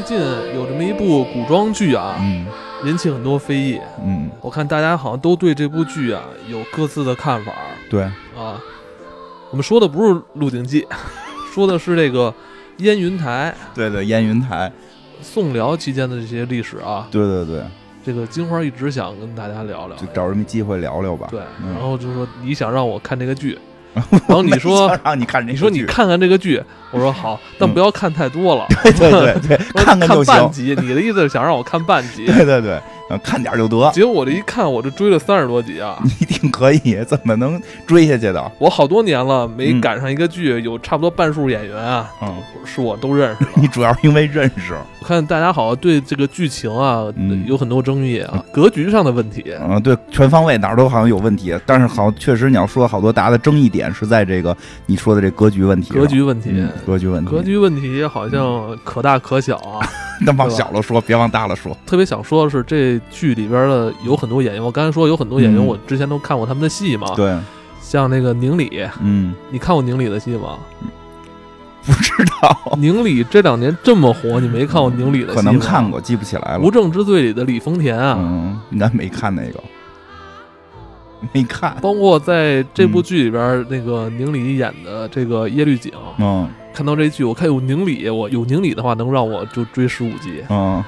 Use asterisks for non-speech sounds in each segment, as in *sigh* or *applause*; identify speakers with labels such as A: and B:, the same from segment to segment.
A: 最近有这么一部古装剧啊，
B: 嗯
A: 引起很多非议。
B: 嗯，
A: 我看大家好像都对这部剧啊有各自的看法
B: 对，
A: 啊。我们说的不是《鹿鼎记》，说的是这个燕云台
B: 对对，燕云台，
A: 宋辽期间的这些历史啊。
B: 对对对，
A: 这个金花一直想跟大家聊聊
B: 就，找什么机会聊聊吧。
A: 对，
B: 嗯
A: 然后就说你想让我看这个剧，*laughs* 然后你说
B: 让你看这个
A: 你说你看看这个剧，我说好，但不要看太多了，
B: 对对对看看就行。
A: 半集。你的意思是想让我看半集？*laughs*
B: 对对对，呃看点儿就得，*laughs*
A: 结果我这一看，我这追了三十多集啊！*laughs*
B: 你一定可以，怎么能追下去的？
A: 我好多年了没
B: 嗯
A: 赶上一个剧，有差不多半数演员啊，
B: 嗯，
A: 是我都认识。
B: 你主要是因为认识，
A: 我看大家好像对这个剧情啊
B: 嗯
A: 有很多争议啊，格局上的问题。
B: 嗯，对，全方位哪儿都好像有问题，但是好，确实你要说好多大家的争议点是在这个你说的这格局问题，
A: 格局问题，
B: 嗯，格局问题，
A: 格局问题好像可大可小啊。*laughs*
B: 那往小了说，别往大了说。
A: 特别想说的是，这剧里边的有很多演员，我刚才说有很多演员，
B: 嗯
A: 我之前都看过他们的戏嘛。
B: 对，
A: 像那个宁理，
B: 嗯，
A: 你看过宁理的戏吗？
B: 不知道，
A: 宁理这两年这么火，你没看过宁理的戏
B: 可？能看过，记不起来了
A: 无。证之罪》里的李丰田啊，
B: 嗯，应该没看那个，*laughs* 没看。
A: 包括在这部剧里边，那个宁理演的这个耶律景，
B: 嗯
A: 看到这剧，我看有宁理，我有宁理的话，能让我就追十五集。
B: 嗯，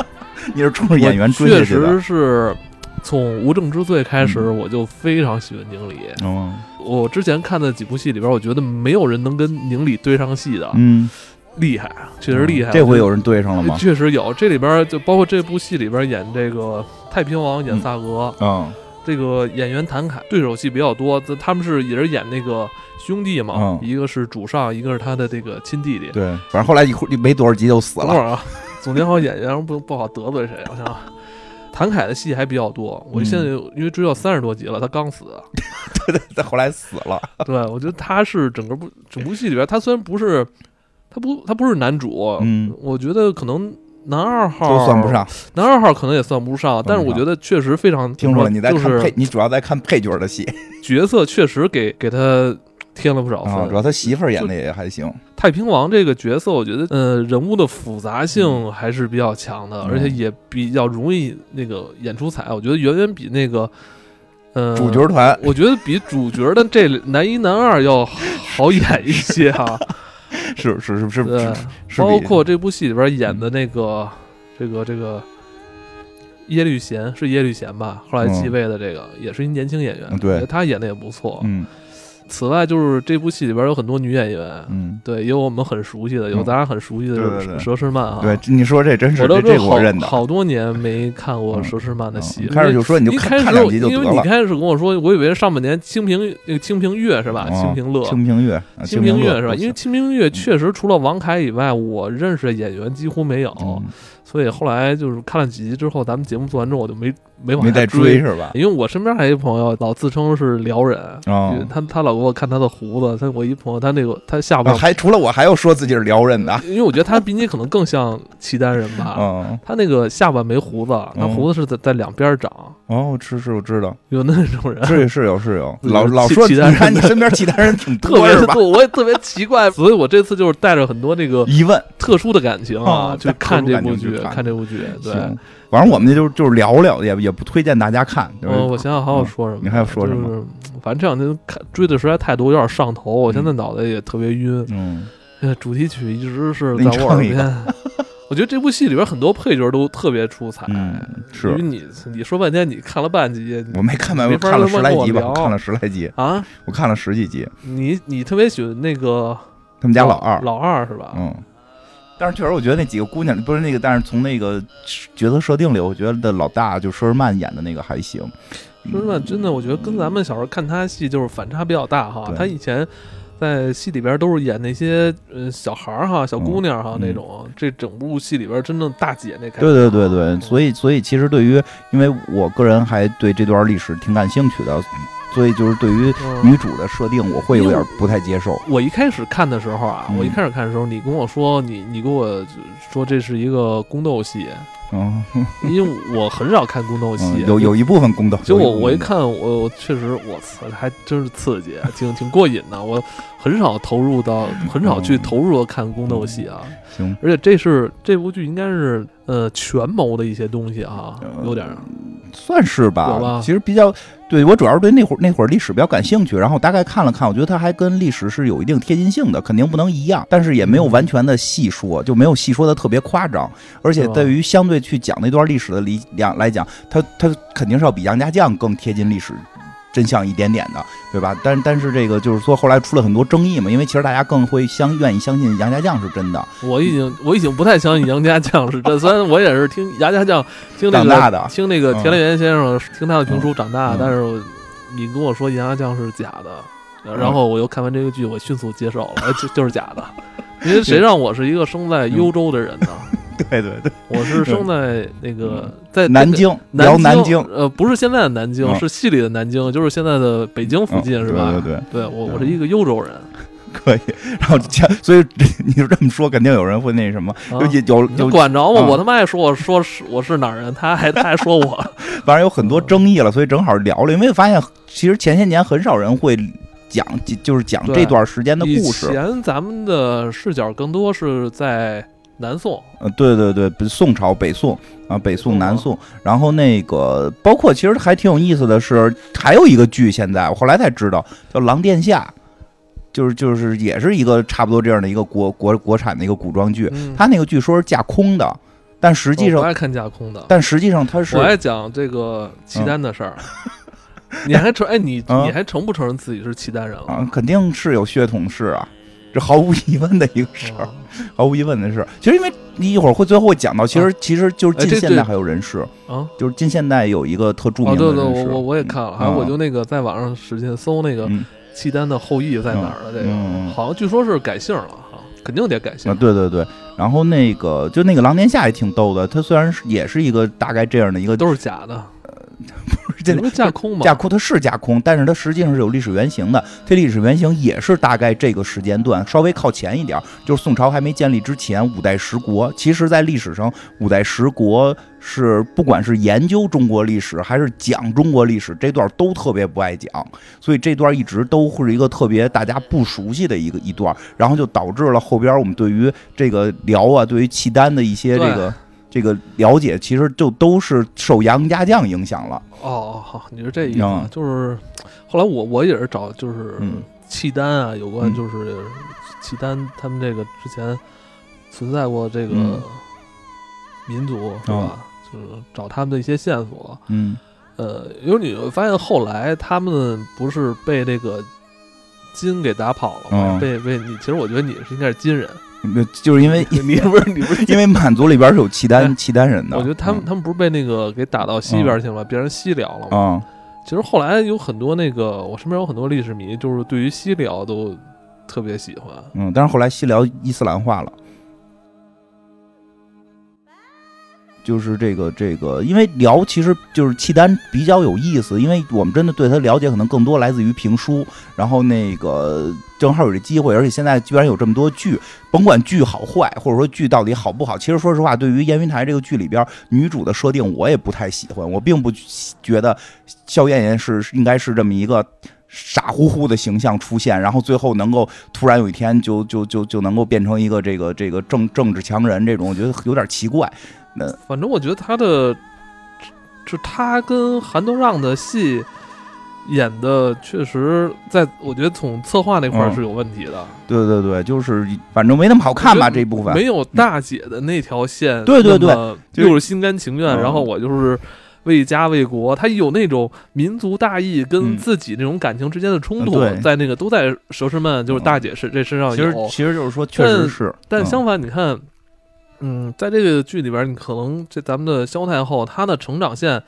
B: *laughs* 你是冲着演员追
A: 我确实。是从《无证之罪》开始，
B: 嗯
A: 我就非常喜欢宁理。
B: 嗯
A: 我之前看的几部戏里边，我觉得没有人能跟宁理对上戏的，
B: 嗯，
A: 厉害，确实厉害。
B: 这回有人对上了吗？
A: 确实有，这里边就包括这部戏里边演这个太平王演萨格，
B: 嗯
A: 这个演员谭凯对手戏比较多，这他们是也是演那个兄弟嘛，
B: 嗯
A: 一个是主上，一个是他的这个亲弟弟。
B: 对，反正后来一会儿没多少集就死了。
A: 等会儿啊，总结好演员不不好得罪谁，我想想。谭凯的戏还比较多，我现在
B: 嗯
A: 因为追到三十多集了，他刚死。*laughs*
B: 对对，再后来死了。
A: 对，我觉得他是整个部整部戏里边，他虽然不是，他不他不是男主，
B: 嗯，
A: 我觉得可能男二号
B: 都算不上。
A: 男二号可能也算不上，但是我觉得确实非常
B: 听出来你在
A: 就是
B: 看配，你主要在看配角的戏
A: 角色确实给给他添了不少分。
B: 啊，主要他媳妇儿演的也还行。
A: 太平王这个角色，我觉得呃人物的复杂性还是比较强的，
B: 嗯
A: 而且也比较容易那个演出彩。我觉得远远比那个呃
B: 主角团
A: 我觉得比主角的这男一男二要好演一些啊。*laughs* *laughs*
B: 是是是是
A: 对
B: 是，
A: 包括这部戏里边演的那个这个这个耶律贤是耶律贤吧？后来继位的这个、也是一年轻演员，
B: 嗯对
A: 他演的也不错。
B: 嗯
A: 此外，就是这部戏里边有很多女演员，
B: 嗯，
A: 对，也有我们很熟悉的，有
B: 嗯
A: 咱俩很熟悉的，就是佘诗曼啊。
B: 对，你说这真是
A: 我都
B: 这我认的。
A: 好多年没看过
B: 嗯
A: 佘诗曼的戏。
B: 嗯开始就说你就
A: 一开始
B: 看看两集就。
A: 因为你开始跟我说，我以为上半年清平那个清平乐是吧？
B: 哦
A: 清平乐。
B: 清平乐，啊
A: 清
B: 平
A: 平乐是吧？因为清平乐确实除了王凯以外，我认识的演员几乎没有，
B: 嗯
A: 所以后来就是看了几集之后，咱们节目做完之后，我就没没往下
B: 没再追是吧？
A: 因为我身边还有一朋友老自称是辽人，
B: 哦
A: 他他老给我看他的胡子，他我一朋友他那个他下巴
B: 啊，还除了我还要说自己是辽人的。
A: 因为我觉得他比你可能更像契丹人吧。
B: 嗯，
A: 他那个下巴没胡子，他
B: 嗯
A: 胡子是在在两边长，
B: 哦，是是，我知道，
A: 有那种人，
B: 是是有是有，老老说，
A: 契契丹
B: 你看
A: 人
B: 你身边契丹人挺
A: 特别
B: 多？
A: 我也特别奇怪，所以我这次就是带着很多那个
B: 疑问，
A: 特殊的感情啊
B: 哦
A: 去看这部剧，
B: 看
A: 看这部剧。对，
B: 行，反正我们这就就是聊聊，也也不推荐大家看。就是
A: 呃，我想想还要说什么？
B: 你还要说什么
A: 就是反正这两天看追的实在太多，有点上头，我现在脑袋也特别晕。
B: 嗯，
A: 呃，主题曲一直是在我耳
B: 你唱一个
A: 边。*laughs* 我觉得这部戏里边很多配角都特别出彩。
B: 嗯是
A: 因为你你说半天，你看了半集，
B: 我没看完，
A: 没法
B: 我看了十来集吧，看了十来集，
A: 啊，
B: 我看了十几集。
A: 你你特别喜欢那个
B: 他们家老二，
A: 老二是吧？
B: 嗯。但是确实，我觉得那几个姑娘不是那个，但是从那个角色设定里，我觉得老大就佘诗曼演的那个还行。
A: 佘诗曼，真的，我觉得跟咱们小时候看他戏就是反差比较大哈。
B: 对
A: 他以前在戏里边都是演那些呃小孩儿哈、小姑娘哈、
B: 嗯
A: 那种，这整部戏里边真正大姐那开
B: 对对对对，所以所以其实对于，因为我个人还对这段历史挺感兴趣的，所以就是对于
A: 嗯
B: 女主的设定，我会有点不太接受。
A: 我一开始看的时候啊，
B: 嗯
A: 我一开始看的时候，你跟我说你你跟我说这是一个宫斗戏，
B: 嗯，
A: 因为我很少看宫斗戏，
B: 嗯有有一部分宫斗。
A: 就我我一看，我我确实我操，还真是刺激，挺挺过瘾的。我很少投入到，很少去
B: 嗯
A: 投入的看宫斗戏啊。
B: 行，
A: 而且这是这部剧应该是呃权谋的一些东西啊，有点儿
B: 算是吧。
A: 有吧
B: 其实比较对我主要是对那会儿那会儿历史比较感兴趣，然后大概看了看，我觉得它还跟历史是有一定贴近性的，肯定不能一样，但是也没有完全的细说，就没有细说的特别夸张。而且对于相对去讲那段历史的理两来讲，它它肯定是要比杨家将更贴近历史。真相一点点的，对吧？但但是这个就是说，后来出了很多争议嘛，因为其实大家更会相愿意相信杨家将是真的，
A: 我已经我已经不太相信杨家将是真，虽然我也是听杨家将 *laughs* 听那个
B: 长大的。
A: 听那个
B: 嗯。
A: 田连元先生听他的评书长大，
B: 嗯。
A: 但是你跟我说杨家将是假的，呃然后我又看完这个剧，我迅速接受了，呃就就是假的，因为谁让我是一个生在幽州的人呢？
B: 对 *laughs* 对对，*laughs*
A: 我是生在那个在
B: 嗯南京聊
A: 南
B: 南京，
A: 呃，不是现在的南京，
B: 嗯
A: 是戏里的南京，就是现在的北京附近，
B: 嗯
A: 是吧？
B: 对对对。
A: 对我我是一个幽州人，*laughs*
B: 可以，然后前所以你就这么说，肯定有人会那什么，
A: 啊
B: 有有
A: 你管着吗？
B: 啊
A: 我他妈爱说我说是我是哪儿人，他还他还说我，
B: 反正有很多争议了，所以正好聊了。因为发现其实前些年很少人会讲，就是讲这段时间的故事。
A: 以前咱们的视角更多是在南宋，
B: 呃，对对对，宋朝、北宋啊，北宋、南宋，然后那个包括其实还挺有意思的是，还有一个剧，现在我后来才知道叫《狼殿下》。就是就是也是一个差不多这样的一个国国国产的一个古装剧，
A: 嗯，
B: 他那个剧说是架空的，但实际上
A: 我不爱看架空的，
B: 但实际上他是
A: 我爱讲这个契丹的事儿。*laughs* 你还承哎你
B: 嗯
A: 你还承不承认自己是契丹人了？
B: 啊，肯定是有血统是啊，这毫无疑问的一个事儿，
A: 嗯。*laughs*
B: 毫无疑问的事儿。其实因为你一会儿会最后会讲到，其实、其实就是近现代还有人士，
A: 啊，
B: 就是近现代有一个特著
A: 哦，
B: 名的
A: 对对，我我我也看了，还有
B: 嗯。
A: 我就那个在网上使劲搜那个
B: 嗯。
A: 契丹的后裔在哪儿了这个，好像据说是改姓了哈，肯定得改姓
B: 啊，。对对对，然后那个就那个狼殿下也挺逗的，他虽然是也是一个大概这样的一个
A: 都是假的，
B: 这
A: 不是架空吗？
B: 架空，它是架空，但是它实际上是有历史原型的。这历史原型也是大概这个时间段，稍微靠前一点儿，就是宋朝还没建立之前，五代十国。其实，在历史上，五代十国是不管是研究中国历史还是讲中国历史，这段都特别不爱讲，所以这段一直都会是一个特别大家不熟悉的一个一段，然后就导致了后边我们对于这个辽啊，对于契丹的一些这个。这个了解其实就都是受杨家将影响了，
A: 哦，好，你是这意思
B: 嗯，
A: 就是后来我我也是找就是
B: 嗯。
A: 契丹啊，有关
B: 嗯。
A: 就是契丹他们这个之前存在过这个
B: 嗯。
A: 民族是吧？就是找他们的一些线索。
B: 嗯。
A: 呃，因为你会发现后来他们不是被这个金给打跑了吗？
B: 嗯。
A: 被被你，其实我觉得你是应该是金人，
B: 嗯，*laughs* 就是因为 *laughs*
A: 你不是你不是 *laughs*
B: 因为满族里边是有契丹
A: 哎
B: 契丹人的，
A: 我觉得他们、
B: 嗯
A: 他们不是被那个给打到西边去了，变成西辽了吗？
B: 啊
A: 其实后来有很多那个，我身边有很多历史迷，就是对于西辽都特别喜欢。
B: 嗯，但是后来西辽伊斯兰化了。就是这个这个，因为辽其实就是契丹比较有意思，因为我们真的对他了解可能更多来自于评书，然后那个正好有这机会，而且现在居然有这么多剧，甭管剧好坏，或者说剧到底好不好，其实说实话，对于《燕云台》这个剧里边女主的设定，我也不太喜欢，我并不觉得萧燕燕是应该是这么一个傻乎乎的形象出现，然后最后能够突然有一天就就就就能够变成一个这个这个政政治强人，这种我觉得有点奇怪。那
A: 反正我觉得他的，就他跟韩东让的戏演的，确实在我觉得从策划那块儿
B: 嗯。
A: 是有问题的，
B: 对对对，就是反正没那么好看吧这部分。
A: 没有大姐的那条线，
B: 对对对，就是
A: 又是心甘情愿，
B: 嗯。
A: 然后我就是。为家为国，他有那种民族大义跟
B: 嗯。
A: 自己那种感情之间的冲突，
B: 嗯
A: 在那个都在佘诗曼就是大姐是这身上
B: 其实，其实就是说，确实是，嗯。
A: 但相反，你看，嗯，在这个剧里边，你可能这咱们的萧太后她的成长线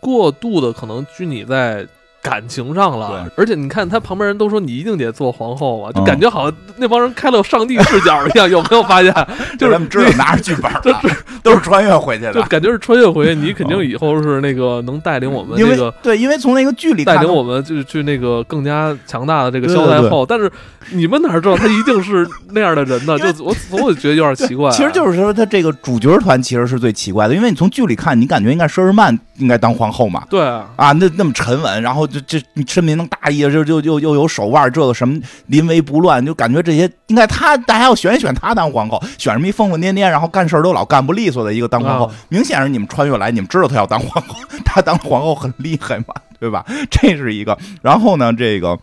A: 过度的可能拘泥在感情上了
B: 对。
A: 而且你看他旁边人都说你一定得做皇后啊，就
B: 嗯
A: 感觉好像那帮人开了上帝视角一样，*laughs* 有没有发现？就是
B: 他们知道拿着剧本的，*laughs* *laughs* 都是穿越回去的。
A: 就感觉是穿越回去，你肯定以后是那个能带领我们
B: 因为
A: 这个。
B: 对，因为从那个剧里
A: 带领我们就是去那个更加强大的这个萧太后，但是你们哪知道他一定是那样的人呢？就我总会觉得有点奇怪啊。
B: 其实就是说，他这个主角团其实是最奇怪的，因为你从剧里看，你感觉应该佘诗曼应该当皇后嘛，
A: 对啊，
B: 啊，那那么沉稳，然后就这深民能大意，就就又又有手腕，这个什么临危不乱，就感觉这些应该他大家要选一选他当皇后，选什么一疯疯癫癫，然后干事儿都老干不利索的一个当皇后，
A: 啊
B: 明显是你们穿越来，你们知道他要当皇后，*laughs* 他当皇后很厉害嘛，对吧？这是一个，然后呢，这个。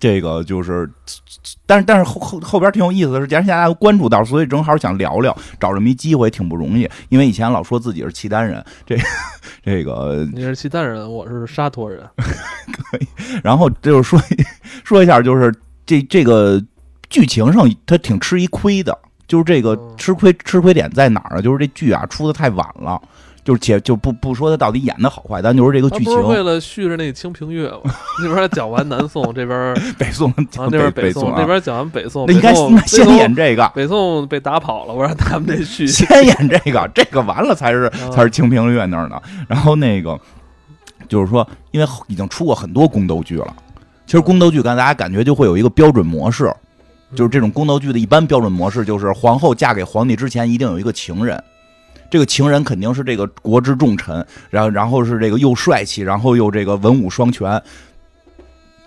B: 这个就是，但是但是后后后边挺有意思的是，既然大家都关注到，所以正好想聊聊，找这么一机会挺不容易。因为以前老说自己是契丹人，这这个
A: 你是契丹人，我是沙陀人。*laughs*
B: 可以然后就是说说一下，就是这这个剧情上他挺吃一亏的，就是这个
A: 嗯
B: 吃亏吃亏点在哪儿啊？就是这剧啊出的太晚了，就是且就不不说他到底演的好坏，咱就说这个剧
A: 情为。了续着那个《清平乐》吗？*laughs* 那边讲完南宋，这边啊 *laughs*
B: 北宋
A: 那边
B: 北宋
A: 那边讲完北宋，
B: 那应该先演这个，
A: 北宋被打跑了，我让他们得续。
B: 先演这个，这个完了才是
A: 啊
B: 才是清平乐那儿呢。然后那个就是说，因为已经出过很多宫斗剧了，其实宫斗剧刚才大家感觉就会有一个标准模式，就是这种宫斗剧的一般标准模式，就是皇后嫁给皇帝之前一定有一个情人，这个情人肯定是这个国之重臣，然后然后是这个又帅气，然后又这个文武双全。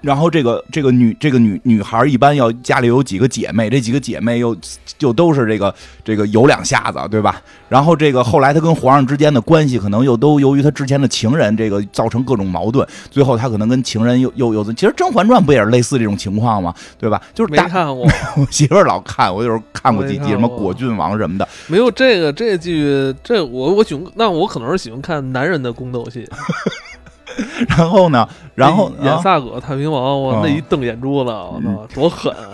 B: 然后这个这个女这个女女孩一般要家里有几个姐妹，这几个姐妹又就都是这个这个有两下子，对吧？然后这个后来她跟皇上之间的关系可能又都由于她之前的情人这个造成各种矛盾，最后她可能跟情人又又又其实《甄嬛传》不也是类似这种情况吗？对吧？就是大
A: 没看过，*laughs*
B: 我媳妇儿老看，我有时候看过几集什么果郡王什么的，
A: 没有这个这剧，这我我喜欢，那我可能是喜欢看男人的宫斗戏。*laughs*
B: 然后呢，然后啊
A: 演萨葛太平王，我
B: 啊
A: 那一瞪眼珠子，我操，多狠啊！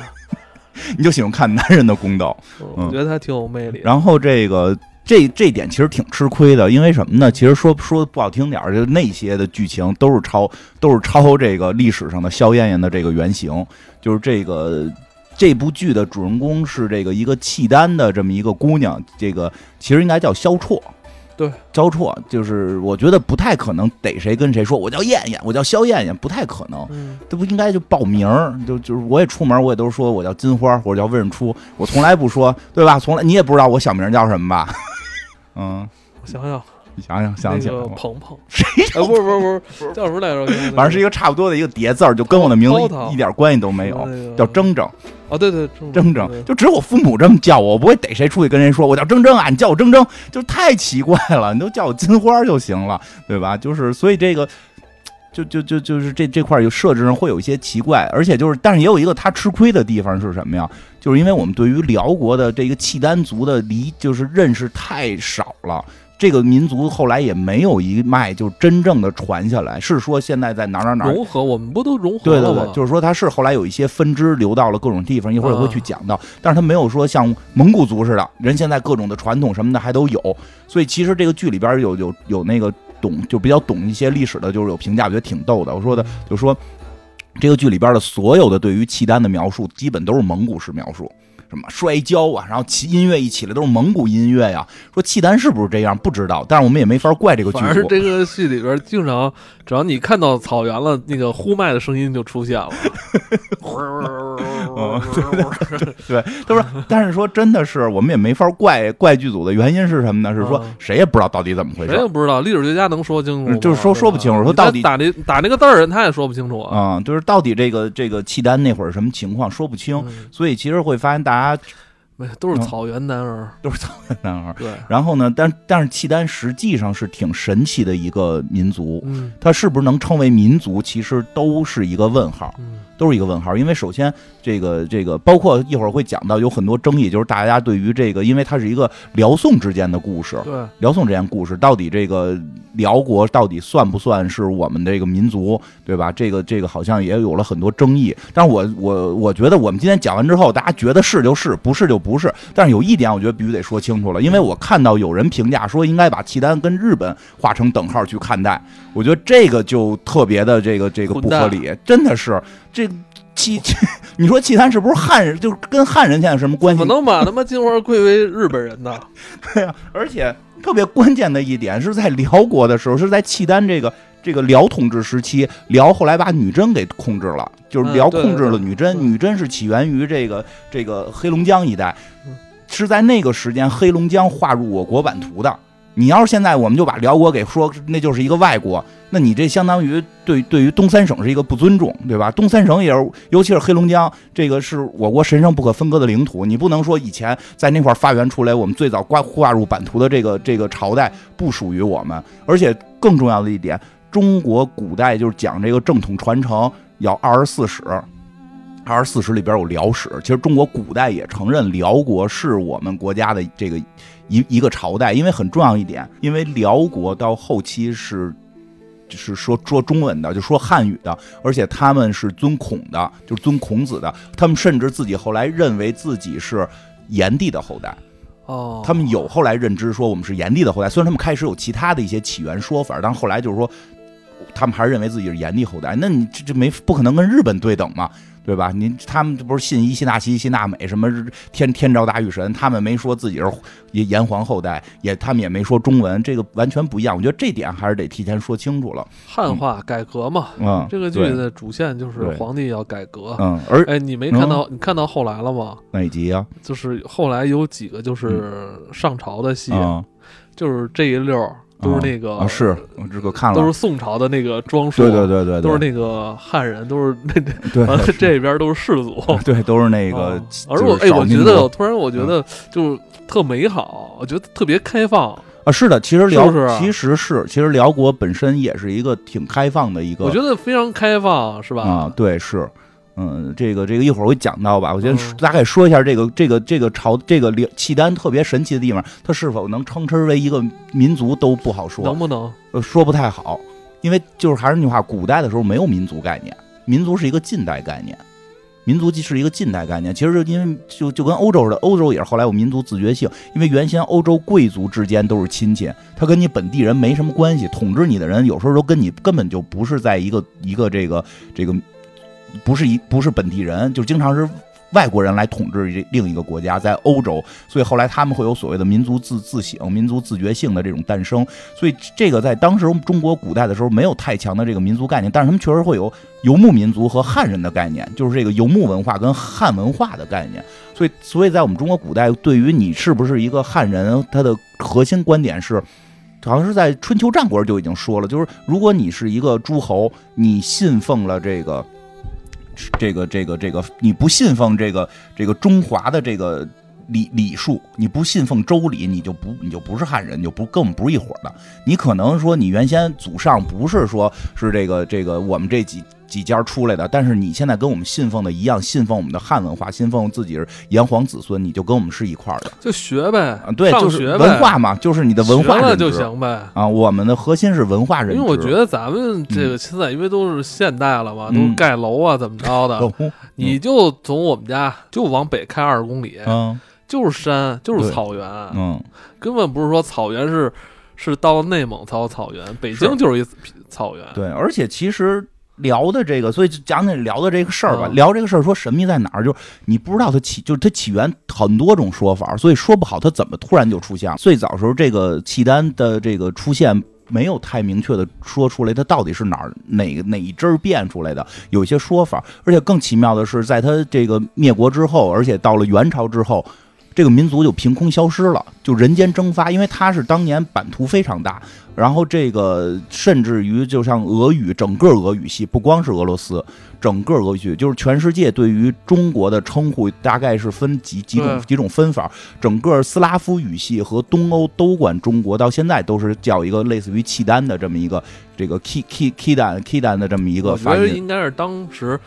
A: *laughs*
B: 你就喜欢看男人的宫斗，
A: 我觉得他挺有魅力。
B: 然后这个这这点其实挺吃亏的，因为什么呢？其实说说不好听点儿，就那些的剧情都是抄都是抄这个历史上的萧燕燕的这个原型，就是这个。这部剧的主人公是这个一个契丹的这么一个姑娘，这个其实应该叫萧绰，
A: 对，
B: 焦绰就是我觉得不太可能逮谁跟谁说我叫燕燕，我叫肖燕燕，不太可能。
A: 嗯，
B: 这不应该就报名儿，就就是我也出门，我也都说我叫金花或者叫魏仁初，我从来不说，对吧？从来你也不知道我小名叫什么吧？*laughs* 嗯，
A: 我想想，
B: 你想想想起了吗？
A: 鹏鹏，
B: 谁
A: 哎，不是不是不是，*laughs* 叫什么来着？
B: 反正是一个差不多的一个叠字儿，就跟我的名字一一点关系都没有，叫铮铮
A: 哦，对对，
B: 铮铮，就只有我父母这么叫我，我不会逮谁出去跟谁说我叫铮铮啊，你叫我铮铮，就太奇怪了，你都叫我金花就行了，对吧？就是所以这个。就就就就是这这块儿有设置上会有一些奇怪，而且就是，但是也有一个他吃亏的地方是什么呀？就是因为我们对于辽国的这个契丹族的离就是认识太少了，这个民族后来也没有一脉就真正的传下来，是说现在在哪儿哪儿哪儿
A: 融合，我们不都融合
B: 对对
A: 了吗？
B: 对，就是说它是后来有一些分支流到了各种地方，一会儿也会去
A: 啊
B: 讲到，但是它没有说像蒙古族似的，人现在各种的传统什么的还都有，所以其实这个剧里边有有有那个懂就比较懂一些历史的，就是有评价，我觉得挺逗的。我说的就说这个剧里边的所有的对于契丹的描述，基本都是蒙古式描述。什么摔跤啊，然后起音乐一起来都是蒙古音乐呀。说契丹是不是这样？不知道，但是我们也没法怪这个剧组。
A: 反正这个戏里边，经常只要你看到草原了，那个呼麦的声音就出现了。*laughs* *laughs*
B: 对，对他说，但是说真的是，我们也没法怪怪剧组的原因是什么呢？是说
A: 啊
B: 谁也不知道到底怎么回事
A: 谁也不知道，历史学家能说清楚
B: 就是说说不清楚说到底
A: 打那打那个字儿，他也说不清楚啊。
B: 啊、就是到底这个这个契丹那会儿什么情况说不清，
A: 嗯
B: 所以其实会发现大家 *laughs*
A: 没 *laughs* 都是草原男儿，
B: 都是草原男孩。
A: 对，
B: 然后呢，但但是契丹实际上是挺神奇的一个民族，
A: 嗯
B: 它是不是能称为民族，其实都是一个问号。
A: 嗯
B: 都是一个问号，因为首先这个这个，包括一会儿会讲到有很多争议，就是大家对于这个，因为它是一个辽宋之间的故事，
A: 对，
B: 辽宋之间故事，到底这个辽国到底算不算是我们这个民族，对吧？这个这个好像也有了很多争议。但是我我我觉得我们今天讲完之后，大家觉得是就是，不是就不不是。但是有一点，我觉得必须得说清楚了，因为我看到有人评价说应该把契丹跟日本划成等号去看待，我觉得这个就特别的这个这个不合理，真的是这契契，你说契丹是不是汉人？就是跟汉人现在有什么关系？
A: 怎么能把他妈金花归为日本人呢？*laughs*
B: 对呀，而且特别关键的一点是在辽国的时候，是在契丹这个。这个辽统治时期，辽后来把女真给控制了，就是辽控制了女真。女真是起源于这个这个黑龙江一带，是在那个时间黑龙江划入我国版图的。你要是现在我们就把辽国给说那就是一个外国，那你这相当于对对于东三省是一个不尊重，对吧？东三省也是，尤其是黑龙江，这个是我国神圣不可分割的领土，你不能说以前在那块发源出来，我们最早挂划入版图的这个这个朝代不属于我们。而且更重要的一点。中国古代就是讲这个正统传承要二十四史，二十四史里边有辽史。其实中国古代也承认辽国是我们国家的这个一一个朝代，因为很重要一点，因为辽国到后期是是说说中文的，就说汉语的，而且他们是尊孔的，就是尊孔子的。他们甚至自己后来认为自己是炎帝的后代。
A: 哦，
B: 他们有后来认知说我们是炎帝的后代，虽然他们开始有其他的一些起源说法，但后来就是说。他们还是认为自己是炎帝后代，那你这这没不可能跟日本对等嘛，对吧？您他们不是信伊西纳西、伊西纳美什么天天照大御神，他们没说自己是炎黄后代，也他们也没说中文，这个完全不一样。我觉得这点还是得提前说清楚了。
A: 汉化改革嘛，
B: 嗯，
A: 这个剧的主线就是皇帝要改革，
B: 嗯，而
A: 哎，你没看到你看到后来了吗？
B: 哪集啊？
A: 就是后来有几个就是上朝的戏，就是这一溜。都是那个啊
B: 是，我这个看了，
A: 都是宋朝的那个装束，
B: 对对对对，
A: 都是那个汉人，都是那 *laughs*
B: 对，
A: 完了这边都是士族，*laughs*
B: 对，都是那个。
A: 而我哎，我觉得突然我觉得就特美好，我觉得特别开放
B: 啊。是的，其实辽其实是其实辽国本身也是一个挺开放的一个，
A: 我觉得非常开放，是吧？
B: 啊，对是。嗯，这个这个一会儿会讲到吧。我先大概说一下这个这个这个朝这个契丹特别神奇的地方，它是否能称之为一个民族都不好说，
A: 能不能？
B: 呃，说不太好，因为就是还是那句话，古代的时候没有民族概念，民族是一个近代概念，民族既是一个近代概念。其实就因为就就跟欧洲似的，欧洲也是后来有民族自觉性，因为原先欧洲贵族之间都是亲戚，他跟你本地人没什么关系，统治你的人有时候都跟你根本就不是在一个一个这个这个。不是一不是本地人，就经常是外国人来统治这另一个国家，在欧洲，所以后来他们会有所谓的民族自自省、民族自觉性的这种诞生。所以这个在当时中国古代的时候没有太强的这个民族概念，但是他们确实会有游牧民族和汉人的概念，就是这个游牧文化跟汉文化的概念。所以，所以在我们中国古代，对于你是不是一个汉人，它的核心观点是，好像是在春秋战国就已经说了，就是如果你是一个诸侯，你信奉了这个。这个这个这个，你不信奉这个这个中华的这个礼礼数，你不信奉周礼，你就不你就不是汉人，就不跟我们不是一伙的。你可能说你原先祖上不是说是这个这个我们这几。几家出来的，但是你现在跟我们信奉的一样，信奉我们的汉文化，信奉自己是炎黄子孙，你就跟我们是一块儿的，
A: 就学呗，
B: 对，就是文化嘛，就是你的文化
A: 了就行呗。
B: 啊，我们的核心是文化认知。
A: 因为我觉得咱们这个现在因为都是现代了嘛，都盖楼啊，怎么着的，你就从我们家就往北开二十公里，
B: 嗯，
A: 就是山，就是草原，
B: 嗯，
A: 根本不是说草原是是到内蒙才有草原，北京就是一草原，
B: 对，而且其实。聊的这个，所以就讲讲聊的这个事儿吧。聊这个事儿，说神秘在哪儿？就是你不知道它起，就是它起源很多种说法，所以说不好它怎么突然就出现了。最早时候，这个契丹的这个出现没有太明确的说出来，它到底是哪儿哪哪一支变出来的？有一些说法，而且更奇妙的是，在它这个灭国之后，而且到了元朝之后。这个民族就凭空消失了，就人间蒸发，因为它是当年版图非常大，然后这个甚至于就像俄语，整个俄语系不光是俄罗斯，整个俄语系就是全世界对于中国的称呼大概是分几几种几种分法，整个斯拉夫语系和东欧都管中国，到现在都是叫一个类似于契丹的这么一个这个 k k k 丹 k 丹的这么一个发音，
A: 应该是当时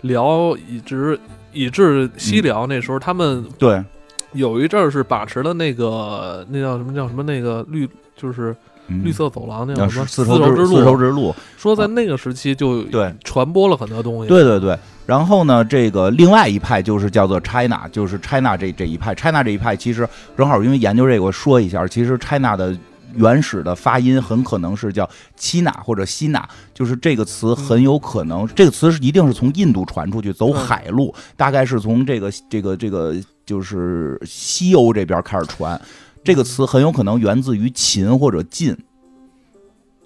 A: 辽以至以至西辽那时候他们
B: 对。
A: 有一阵儿是把持了那个，那叫什么叫什么那个绿，就是绿色走廊那叫什么丝绸之路。
B: 丝绸之路
A: 说在那个时期就
B: 对
A: 传播了很多东西。
B: 对对对，然后呢，这个另外一派就是叫做 China，就是 China 这这一派。China 这一派其实正好因为研究这个，我说一下，其实 China 的原始的发音很可能是叫七纳或者西纳，就是这个词很有可能，这个词是一定是从印度传出去，走海路，大概是从这个这个这个就是西欧这边开始传。这个词很有可能源自于秦或者晋。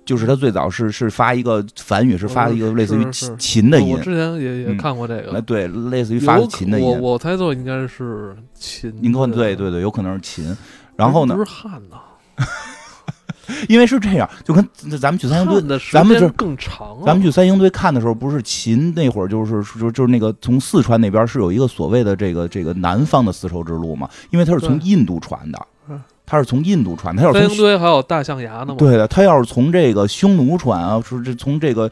B: 就是他最早是是发一个梵语，是发一个类似于秦秦的音。
A: 我之前也也看过这个，
B: 对，类似于发秦的音。
A: 我我猜测应该是秦。
B: 您看，对对对，有可能是秦。然后呢？
A: 不是汉呢？*laughs* *laughs*
B: 因为是这样，就跟咱们去三星堆，咱们是
A: 更长。
B: 咱们去三星堆看的时候，不是秦那会儿，就是就就是那个从四川那边是有一个所谓的这个这个南方的丝绸之路嘛？因为它是从印度传的。它是从印度传，它要是从
A: 堆还有大象牙呢吗？
B: 对的，它要是从这个匈奴传啊，说这从这个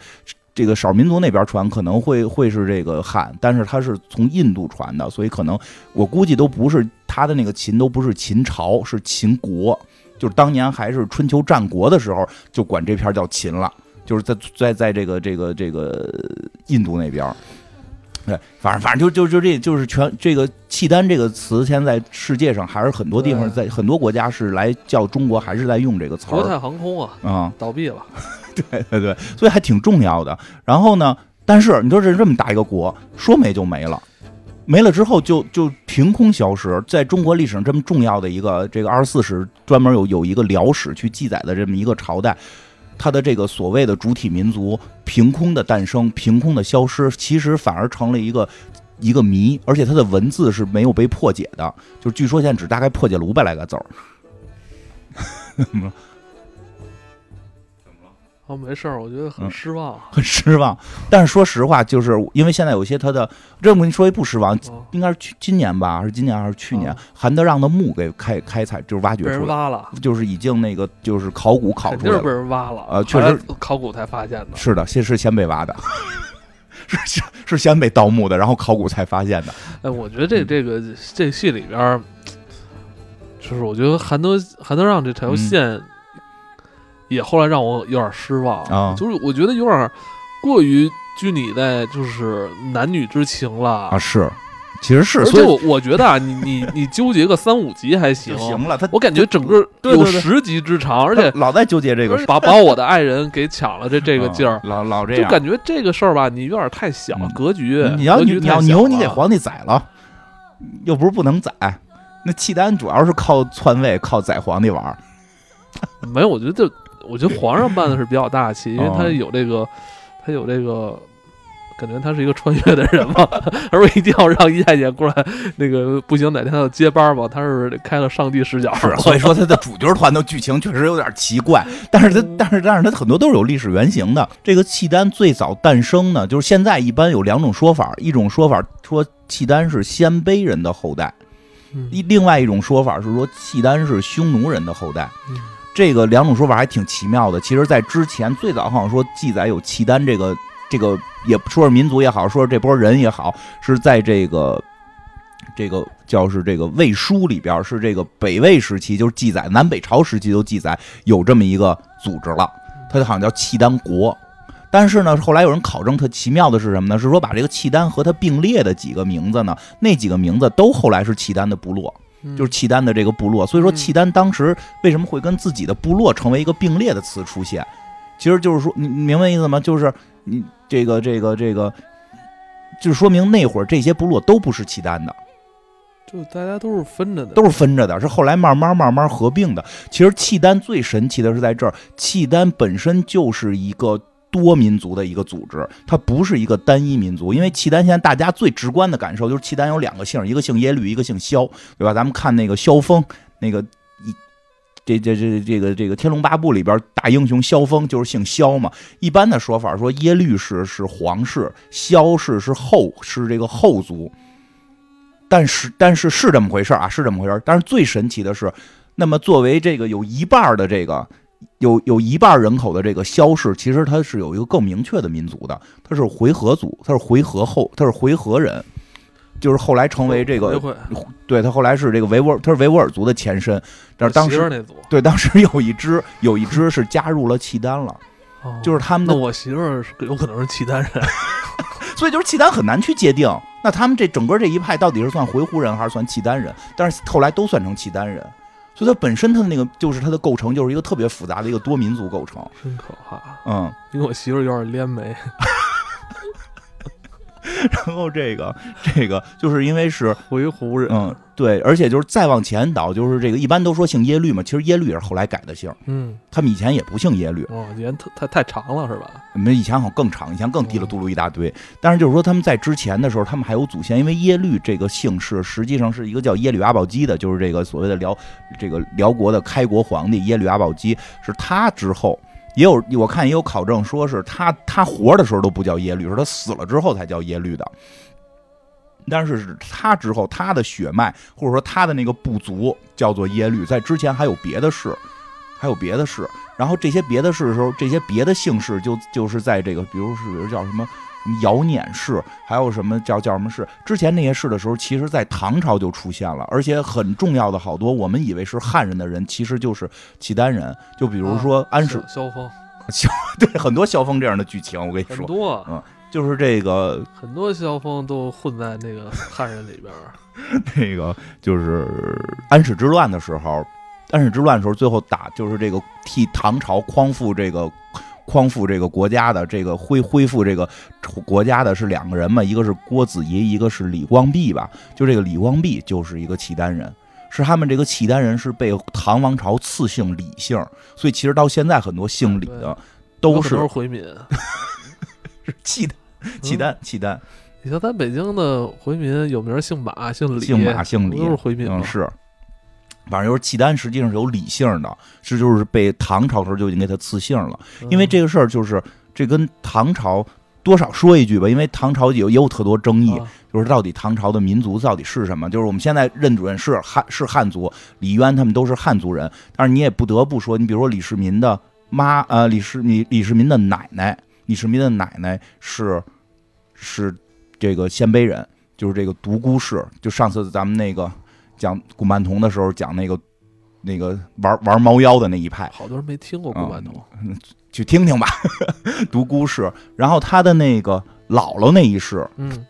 B: 这个少数民族那边传，可能会会是这个汉，但是他是从印度传的，所以可能我估计都不是他的那个秦，都不是秦朝，是秦国，就是当年还是春秋战国的时候，就管这片叫秦了，就是在在在这个这个这个印度那边。对，反正反正就就就这就是全这个契丹这个词，现在世界上还是很多地方在很多国家是来叫中国，还是在用这个词
A: 国泰航空啊，
B: 啊，
A: 倒闭了。*laughs*
B: 对对对，所以还挺重要的。然后呢，但是你说这这么大一个国，说没就没了，没了之后就就凭空消失。在中国历史上这么重要的一个这个二十四史，专门有有一个辽史去记载的这么一个朝代。它的这个所谓的主体民族凭空的诞生，凭空的消失，其实反而成了一个一个谜，而且它的文字是没有被破解的，就是据说现在只大概破解了五百来个字儿。*laughs*
A: 哦，没事儿，我觉得很失望，
B: 很失望。但是说实话，就是因为现在有些他的，这我跟你说一不失望，应该是去今年吧，还是今年还是去年，韩德让的墓给开开采，就是挖掘出
A: 来，挖了，
B: 就是已经那个就是考古考出来，就是
A: 被人挖了，
B: 呃，确实
A: 考古才发现的，
B: 是的，先是先被挖的，*laughs* 是是是先被盗墓的，然后考古才发现的。
A: 哎，我觉得这这个这戏里边，就是我觉得韩德韩德让这条线。也后来让我有点失望
B: 啊，
A: 就是我觉得有点过于拘泥在就是男女之情了
B: 啊，是，其实是，
A: 所以我我觉得啊，你你你纠结个三五集还行，
B: 行了，他
A: 我感觉整个有十集之长，而且
B: 老在纠结这个，
A: 把把我的爱人给抢了这 *laughs* 这个劲儿，
B: 老老这样，
A: 就感觉这个事儿吧，你有点太小格局，
B: 你要
A: 你
B: 要牛，你给皇帝宰了，又不是不能宰，那契丹主要是靠篡位，靠宰皇帝玩，
A: 没有，我觉得这。我觉得皇上办的是比较大气，因为他有这个，他有这个，感觉他是一个穿越的人嘛，*laughs* 他说一定要让一代姐过来，那个不行，哪天他要接班吧，他是开了上帝视角，
B: 所以说 *laughs* 他的主角团的剧情确实有点奇怪，但是他但是但是他很多都是有历史原型的。这个契丹最早诞生呢，就是现在一般有两种说法，一种说法说契丹是鲜卑人的后代，一另外一种说法是说契丹是匈奴人的后代。这个两种说法还挺奇妙的。其实，在之前最早好像说记载有契丹这个这个，也说是民族也好，说是这波人也好，是在这个这个叫是这个魏书里边，是这个北魏时期，就是记载南北朝时期都记载有这么一个组织了，它就好像叫契丹国。但是呢，后来有人考证，特奇妙的是什么呢？是说把这个契丹和它并列的几个名字呢，那几个名字都后来是契丹的部落。就是契丹的这个部落，所以说契丹当时为什么会跟自己的部落成为一个并列的词出现？其实就是说，你明白意思吗？就是你这个这个这个，就说明那会儿这些部落都不是契丹的，
A: 就大家都是分着的，
B: 都是分着的，是后来慢慢慢慢合并的。其实契丹最神奇的是在这儿，契丹本身就是一个。多民族的一个组织，它不是一个单一民族，因为契丹现在大家最直观的感受就是契丹有两个姓，一个姓耶律，一个姓萧，对吧？咱们看那个萧峰，那个一这这这这个这个《天龙八部》里边大英雄萧峰就是姓萧嘛。一般的说法说耶律氏是皇室，萧氏是后是这个后族，但是但是是这么回事啊，是这么回事但是最神奇的是，那么作为这个有一半的这个。有有一半人口的这个萧氏，其实他是有一个更明确的民族的，他是回纥族，他是回纥后，他是回纥人，就是后来成为这个，对他后来是这个维吾尔，他是维吾尔族的前身。但是当时对当时有一支有一支是加入了契丹了，就是他们的。
A: 我媳妇儿有可能是契丹人。*laughs*
B: 所以就是契丹很难去界定，那他们这整个这一派到底是算回鹘人还是算契丹人？但是后来都算成契丹人，所以它本身它的那个就是它的构成就是一个特别复杂的一个多民族构成，
A: 真可怕。
B: 嗯，
A: 因为我媳妇有点连没。
B: 然后这个这个就是因为是 *laughs*
A: 回鹘人，
B: 嗯，对，而且就是再往前倒，就是这个一般都说姓耶律嘛，其实耶律也是后来改的姓，
A: 嗯，
B: 他们以前也不姓耶律，
A: 哦，以前太太太长了是吧？
B: 我们以前好像更长，以前更提了嘟噜一大堆，但是就是说他们在之前的时候，他们还有祖先，因为耶律这个姓氏实际上是一个叫耶律阿保机的，就是这个所谓的辽这个辽国的开国皇帝耶律阿保机，是他之后。也有我看也有考证，说是他他活的时候都不叫耶律，说他死了之后才叫耶律的。但是他之后他的血脉或者说他的那个部族叫做耶律，在之前还有别的氏，还有别的氏。然后这些别的氏的时候，这些别的姓氏就就是在这个，比如是比如叫什么什么尧辇氏，还有什么叫叫什么氏，之前那些氏的时候，其实在唐朝就出现了，而且很重要的好多我们以为是汉人的人，其实就是契丹人。就比如说安史
A: 萧峰，*laughs*
B: 萧对很多萧峰这样的剧情，我跟你说，
A: 很多，
B: 嗯，就是这个
A: 很多萧峰都混在那个汉人里边儿。*laughs*
B: 那个就是安史之乱的时候，安史之乱的时候，最后打就是这个替唐朝匡复这个匡复这个国家的这个恢恢复这个国家的是两个人嘛，一个是郭子仪，一个是李光弼吧。就这个李光弼就是一个契丹人，是他们这个契丹人是被唐王朝赐姓李姓，所以其实到现在很多姓李的都是
A: 回民，
B: 是契丹契丹契丹。
A: 你像咱北京的回民，有名姓马、姓李、
B: 姓马、姓李，
A: 都是回民
B: 嗯，是。反正就是契丹，实际上是有理性的，是就是被唐朝时候就已经给他赐姓了。因为这个事儿，就是这跟唐朝多少说一句吧，因为唐朝有也有特多争议，
A: 啊
B: 就是到底唐朝的民族到底是什么？就是我们现在认主任是汉是汉族，李渊他们都是汉族人，但是你也不得不说，你比如说李世民的妈，呃，李世你李世民的奶奶，李世民的奶奶是是这个鲜卑人，就是这个独孤氏，就上次咱们那个讲古曼童的时候讲那个那个玩玩猫妖的那一派，
A: 好多人没听过古曼童，
B: 去听听吧，*laughs* 独孤氏。然后他的那个姥姥那一世，
A: 嗯，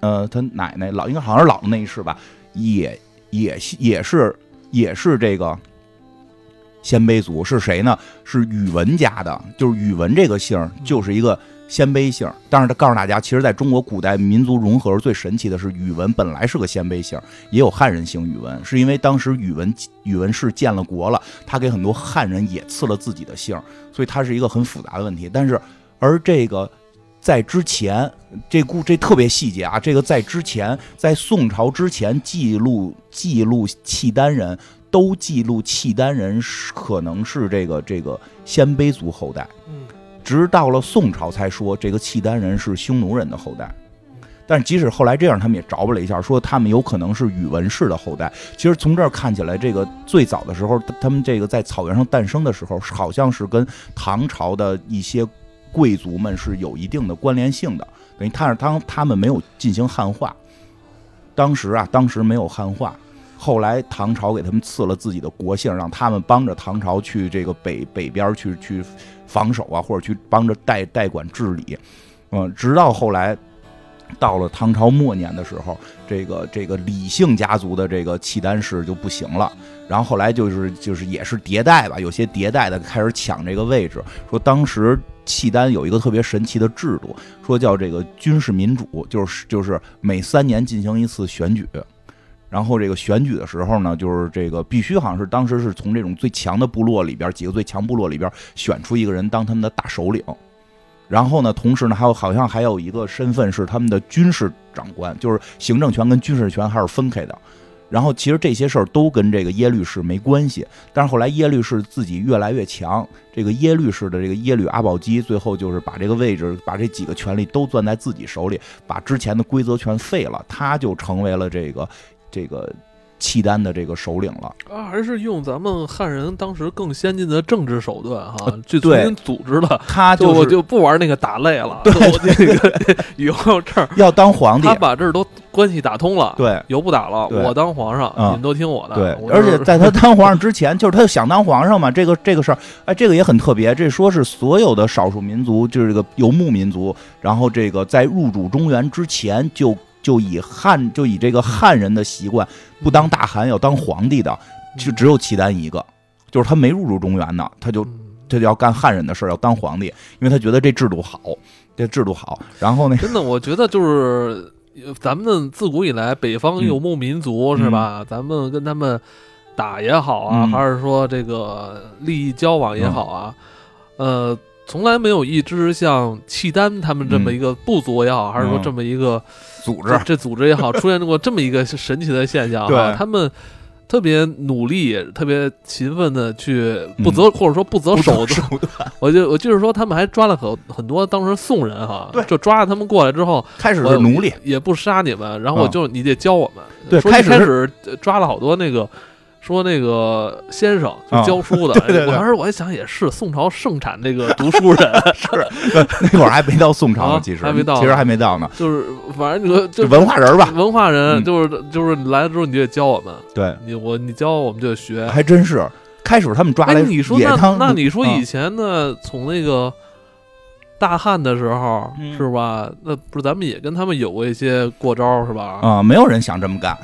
B: 呃，他奶奶老应该好像是姥姥那一世吧，也也也是也是这个鲜卑族，是谁呢？是宇文家的，就是宇文这个姓就是一个鲜卑姓。但是他告诉大家，其实在中国古代民族融合最神奇的是，宇文本来是个鲜卑姓，也有汉人姓宇文，是因为当时宇文宇文氏建了国了，他给很多汉人也赐了自己的姓，所以它是一个很复杂的问题。但是而这个。在之前，这故这特别细节啊！这个在之前，在宋朝之前记录记录契丹人都记录契丹人是可能是这个这个鲜卑族后代，
A: 嗯，
B: 直到了宋朝才说这个契丹人是匈奴人的后代。但是即使后来这样，他们也着吧了一下，说他们有可能是宇文氏的后代。其实从这儿看起来，这个最早的时候，他们这个在草原上诞生的时候，好像是跟唐朝的一些。贵族们是有一定的关联性的，等于他是当他们没有进行汉化，当时啊，当时没有汉化，后来唐朝给他们赐了自己的国姓，让他们帮着唐朝去这个北北边去去防守啊，或者去帮着代代管治理，嗯，直到后来到了唐朝末年的时候，这个这个李姓家族的这个契丹氏就不行了，然后后来就是就是也是迭代吧，有些迭代的开始抢这个位置，说当时。契丹有一个特别神奇的制度，说叫这个军事民主，就是就是每三年进行一次选举，然后这个选举的时候呢，就是这个必须好像是当时是从这种最强的部落里边几个最强部落里边选出一个人当他们的大首领，然后呢，同时呢还有好像还有一个身份是他们的军事长官，就是行政权跟军事权还是分开的。然后其实这些事儿都跟这个耶律氏没关系，但是后来耶律氏自己越来越强，这个耶律氏的这个耶律阿保机最后就是把这个位置，把这几个权力都攥在自己手里，把之前的规则全废了，他就成为了这个这个契丹的这个首领了。
A: 啊，还是用咱们汉人当时更先进的政治手段哈，去重新组织了。
B: 他
A: 就我
B: 是
A: 就不玩那个打擂了，*laughs* 对这个 *laughs* 以后这儿
B: 要当皇帝
A: 他，把这儿都关系打通了，
B: 对
A: 由不打了，我当皇上，
B: 嗯
A: 你们都听我的。
B: 对，
A: 我
B: 而且在他当皇上之前，就是他就想当皇上嘛。这个这个事儿，哎，这个也很特别。这说是所有的少数民族，就是这个游牧民族，然后这个在入主中原之前就。就以汉就以这个汉人的习惯，不当大汗要当皇帝的，就只有契丹一个，就是他没入主中原呢，他就
A: 嗯。
B: 他就要干汉人的事儿，要当皇帝，因为他觉得这制度好，这制度好。然后呢
A: 真的，我觉得就是呃咱们自古以来北方
B: 嗯。
A: 游牧民族、是吧？咱们跟他们打也好啊，
B: 嗯。
A: 还是说这个利益交往也好啊，呃，从来没有一支像契丹他们这么一个部族也好，还是说
B: 嗯
A: 这么一个
B: 组织
A: 这这组织也好，出现过这么一个神奇的现象、*laughs* 啊。
B: 对
A: 他们。特别努力、特别勤奋的去不择、或者说不择手段，*laughs* 我就我就是说，他们还抓了很很多当时宋人哈，
B: 对
A: 就抓了他们过来之后，
B: 开始
A: 我
B: 是奴隶，
A: 也不杀你们，然后就你得教我们。
B: 对
A: 开
B: 开始
A: 抓了好多那个。说那个先生就
B: 啊
A: 教书的，*laughs*
B: 对对对
A: 我当时我还想也是，宋朝盛产这个读书人，*laughs* 是
B: 那会儿还没到宋朝呢，
A: 啊
B: 其实
A: 还没到
B: 其实还没到呢，
A: 就是反正你说就
B: 就文化人吧。
A: 文化人，
B: 嗯
A: 就是就是你来了之后你就得教我们，
B: 对，
A: 你我你教我们就得学。
B: 还真是。开始他们抓
A: 哎，你说那那你说
B: 啊
A: 以前呢，从那个大汉的时候
B: 嗯
A: 是吧？那不是咱们也跟他们有过一些过招是吧？
B: 啊，没有人想这么干。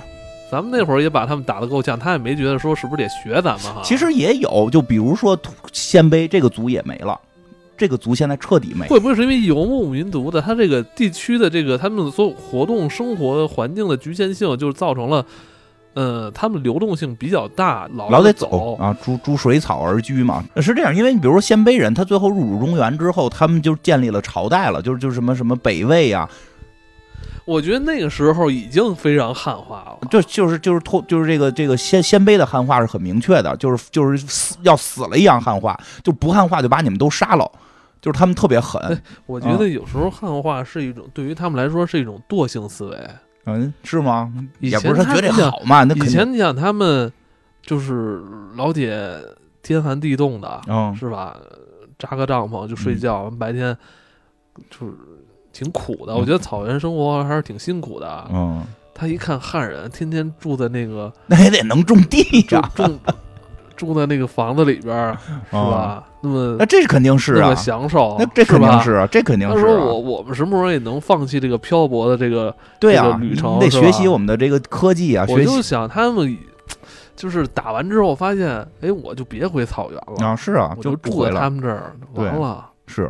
A: 咱们那会儿也把他们打得够呛，他也没觉得说是不是得学咱们哈。
B: 其实也有，就比如说土鲜卑这个族也没了，这个族现在彻底没了。
A: 会不会是因为游牧民族的他这个地区的这个他们所有活动生活环境的局限性，就是造成了，呃，他们流动性比较大，老
B: 老得
A: 走
B: 走啊，逐逐水草而居嘛，是这样。因为你比如说鲜卑人，他最后入主中原之后，他们就建立了朝代了，就是就是什么什么北魏啊，
A: 我觉得那个时候已经非常汉化了。
B: 就就是就是脱就是这个这个鲜鲜卑的汉化是很明确的，就是就是死要死了一样汉化，就不汉化就把你们都杀了，就是他们特别狠
A: 哎，我觉得有时候汉化是一种对于他们来说是一种惰性思维。
B: 嗯，是吗？
A: 以
B: 也不是他觉得好嘛，那
A: 以前你想他们就是老铁天寒地冻的，
B: 嗯
A: 是吧？扎个帐篷就睡觉，白天就是挺苦的。
B: 嗯
A: 我觉得草原生活还是挺辛苦的。
B: 嗯，
A: 他一看汉人天天住在那个 *laughs*
B: 那也得能种地呀，
A: 住住住在那个房子里边儿，是吧？那么
B: 那这是肯定是啊
A: 享受，
B: 那这肯定是啊，这肯定是他。
A: 说我我们什么时候也能放弃这个漂泊的这个？
B: 对呀、
A: 旅程
B: 你得学习我们的这个科技啊，
A: 我就想他们就是打完之后发现，哎，我就别回草原了，
B: 啊，是啊，
A: 我
B: 就
A: 住在他。们这儿，完了。
B: 是，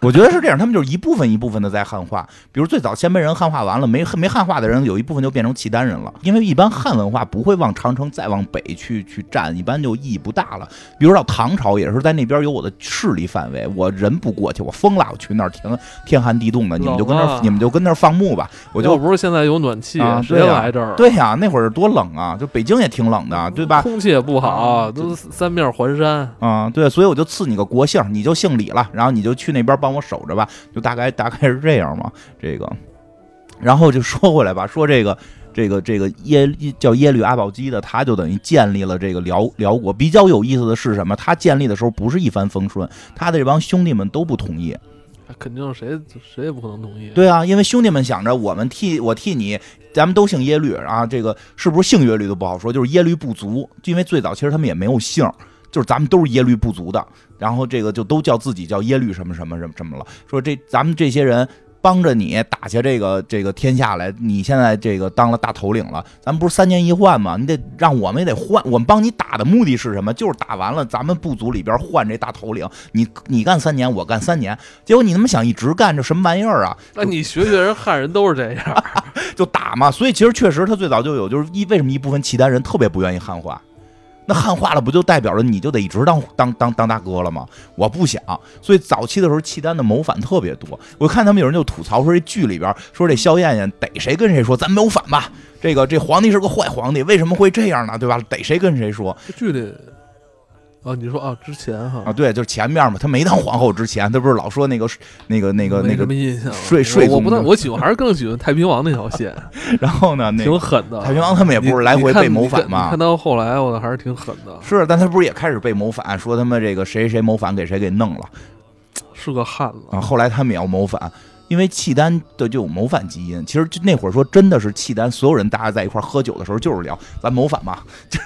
B: 我觉得是这样，他们就是一部分一部分的在汉化。比如最早鲜卑人汉化完了，没没汉化的人有一部分就变成契丹人了，因为一般汉文化不会往长城再往北去去占，一般就意义不大了。比如到唐朝也是在那边有我的势力范围，我人不过去，我疯了，我去那儿天天寒地冻的，你们就跟那儿你们就跟那儿放牧吧，我就
A: 要不是现在有暖气，谁
B: 啊对呀
A: 来这儿？
B: 对呀、那会儿多冷啊，就北京也挺冷的，对吧？
A: 空气也不好，
B: 啊
A: 都三面环山。
B: 啊、对，所以我就赐你个国姓，你就姓李了，然后你就去那边帮我守着吧，就大概大概是这样嘛。*laughs* 这个，然后就说回来吧，*laughs* 说这个这个这个耶叫耶律阿保机的，他就等于建立了这个辽辽国。比较有意思的是什么？他建立的时候不是一帆风顺，他的这帮兄弟们都不同意。
A: 肯定谁谁也不可能同意。
B: 对啊，因为兄弟们想着我们替我替你，咱们都姓耶律啊，这个是不是姓耶律都不好说，就是耶律部族，因为最早其实他们也没有姓，就是咱们都是耶律部族的，然后这个就都叫自己叫耶律什么什么什么什么了，说这咱们这些人。帮着你打下这个这个天下来，你现在这个当了大头领了，咱们不是三年一换吗？你得让我们也得换，我们帮你打的目的是什么？就是打完了，咱们部族里边换这大头领，你你干三年，我干三年，结果你他妈想一直干，这什么玩意儿啊？
A: 那你学学人汉人都是这样，*laughs*
B: 就打嘛。所以其实确实他最早就有，就是一为什么一部分契丹人特别不愿意汉化。那汉化了，不就代表着你就得一直当当当当大哥了吗？我不想，所以早期的时候，契丹的谋反特别多。我看他们有人就吐槽说，这剧里边说这萧燕燕逮谁跟谁说，咱谋反吧。这个这皇帝是个坏皇帝，为什么会这样呢？对吧？逮谁跟谁说。
A: 这剧里啊，你说啊，之前哈
B: 啊，对，就是前面嘛，他没当皇后之前，他不是老说那个那个那个那个
A: 什么印象？
B: 睡睡
A: 我不太，我喜欢还是更喜欢太平王那条线。*laughs*
B: 然后呢，*laughs*
A: 挺狠的。
B: 太平王他们也不是来回被谋反嘛？
A: 看到后来，我还是挺狠的。
B: 是，但他不是也开始被谋反，说他们这个谁谁谋反给谁给弄了，
A: 是个汉子
B: 啊。后来他们也要谋反，因为契丹的就有谋反基因。其实就那会儿说真的是契丹所有人大家在一块喝酒的时候就是聊咱谋反嘛。*laughs*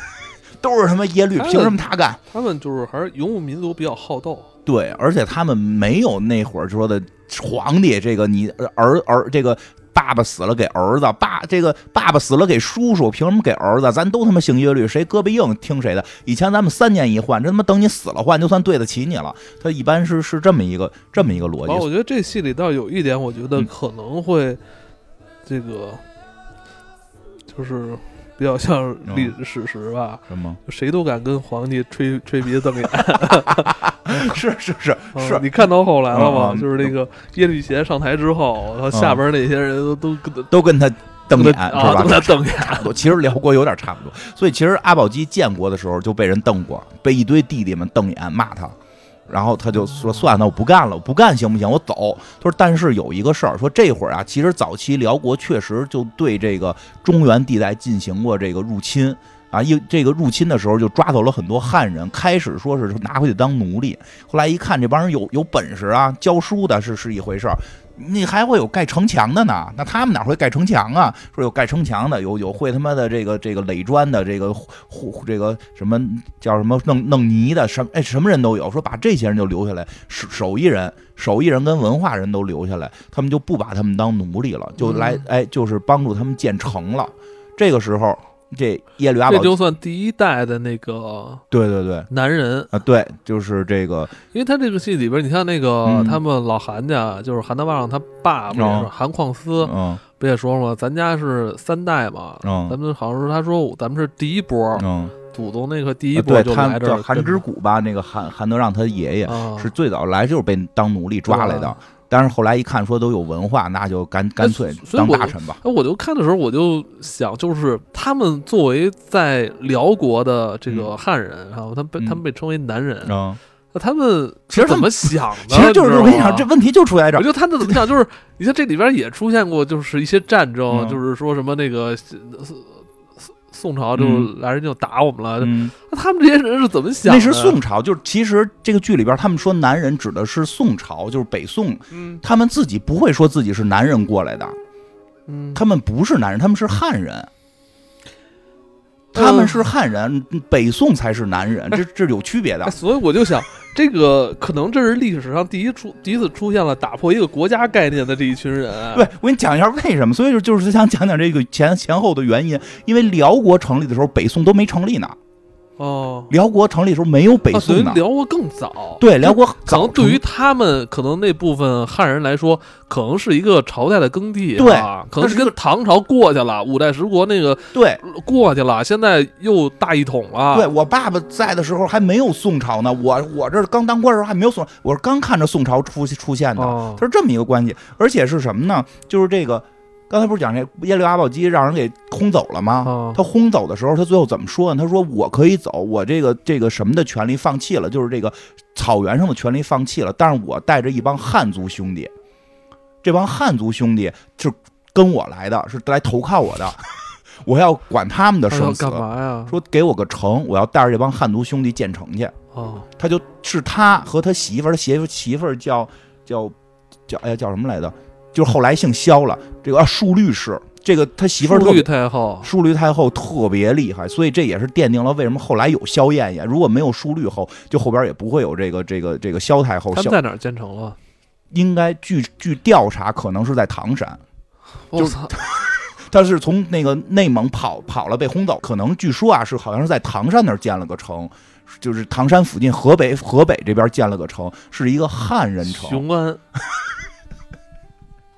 B: 都是他妈耶律，凭什么他干？
A: 他们就是还是游牧民族比较好斗。
B: 对，而且他们没有那会儿说的皇帝，这个你儿儿这个爸爸死了给儿子，爸这个爸爸死了给叔叔，凭什么给儿子？咱都他妈姓耶律，谁胳膊硬听谁的。以前咱们三年一换，这他妈等你死了换，就算对得起你了。他一般是是这么一个这么一个逻辑。
A: 我觉得这戏里倒有一点，我觉得可能会这个就是。比较像历史史实吧？
B: 什么？
A: 谁都敢跟皇帝吹 *laughs* 吹鼻子瞪眼？*laughs*
B: 是是是 *laughs* 是，
A: 你看到后来了吗？就是那个耶律贤上台之后，然后下边那些人都都
B: 都跟他瞪眼，是吧？
A: 跟他瞪眼。
B: 其实辽国有点差不多，所以其实阿保机建国的时候就被人瞪过，被一堆弟弟们瞪眼骂他。然后他就说：“算了，我不干了，我不干行不行？我走。”他说：“但是有一个事儿，说这会儿啊，其实早期辽国确实就对这个中原地带进行过这个入侵啊，一这个入侵的时候就抓走了很多汉人，开始说是拿回去当奴隶，后来一看这帮人有有本事啊，教书的是是一回事儿。”你还会有盖城墙的呢？那他们哪会盖城墙啊？说有盖城墙的，有有会他妈的这个这个垒砖的，这个护这个什么叫什么弄弄泥的，什哎什么人都有。说把这些人就留下来，手手艺人、手艺人跟文化人都留下来，他们就不把他们当奴隶了，就来哎就是帮助他们建城了。这个时候。这耶律阿保，
A: 这就算第一代的那个，
B: 对对对，
A: 男人。
B: 啊，对，就是这个，
A: 因为他这个戏里边，你像那个他们老韩家，就是韩大旺他爸爸韩矿思，
B: 嗯，
A: 不也说了吗？咱家是三代嘛，嗯，咱们好像是他说咱们是第一波，
B: 嗯，
A: 祖宗那个第一波就来这，
B: 韩之谷吧，那个韩韩德让他爷爷是最早来就是被当奴隶抓来的。但是后来一看说都有文化，那就干干脆当大臣吧。
A: 那我就看的时候，我就想，就是他们作为在辽国的这个汉人，然后他被他们被称为男人
B: 啊，
A: 那他们
B: 其实
A: 怎么想的？
B: 其实就是我跟你讲，这问题就出在这儿。
A: 我觉得他们怎么想，就是你像这里边也出现过，就是一些战争，就是说什么那个。宋朝就来人就打我们了，那他们这些人是怎么想的？
B: 那是宋朝，就是其实这个剧里边他们说男人指的是宋朝，就是北宋，他们自己不会说自己是男人过来的，他们不是男人，他们是汉人。他们是汉人，北宋才是男人，这这有区别的。
A: 所以我就想，这个可能这是历史上第一出第一次出现了打破一个国家概念的这一群人。
B: 对，我给你讲一下为什么。所以就就是想讲讲这个前前后的原因，因为辽国成立的时候，北宋都没成立呢。
A: 哦，
B: 辽国成立的时候没有北宋呢，
A: 辽国更早。
B: 对，辽国
A: 可能对于他们可能那部分汉人来说，可能是一个朝代的更替，
B: 对，
A: 可能是跟唐朝过去了，五代十国那个
B: 对
A: 过去了，现在又大一统了。
B: 对我爸爸在的时候还没有宋朝呢，我我这刚当官的时候还没有宋，我是刚看着宋朝出出现的，它是这么一个关系，而且是什么呢？就是这个。刚才不是讲这耶律阿保机让人给轰走了吗？他轰走的时候，他最后怎么说呢？他说：“我可以走，我这个这个什么的权利放弃了，就是这个草原上的权利放弃了。但是我带着一帮汉族兄弟，这帮汉族兄弟是跟我来的，是来投靠我的。*laughs* 我要管他们的生死。
A: 干嘛呀？
B: 说给我个城，我要带着这帮汉族兄弟建城去。
A: 哦，
B: 他就是他和他媳妇儿，他媳妇媳妇儿叫叫叫哎呀叫什么来着？”就是后来姓萧了，这个啊，淑律氏，这个他媳妇儿
A: 淑律太后，
B: 淑律太后特别厉害，所以这也是奠定了为什么后来有萧燕燕。如果没有淑律后，就后边也不会有这个这个这个萧太后。
A: 他在哪儿建成了？
B: 应该据据调查，可能是在唐山。
A: 我操！*laughs*
B: 他是从那个内蒙跑跑了，被轰走。可能据说啊，是好像是在唐山那儿建了个城，就是唐山附近河北河北这边建了个城，是一个汉人城。
A: 雄安。*laughs*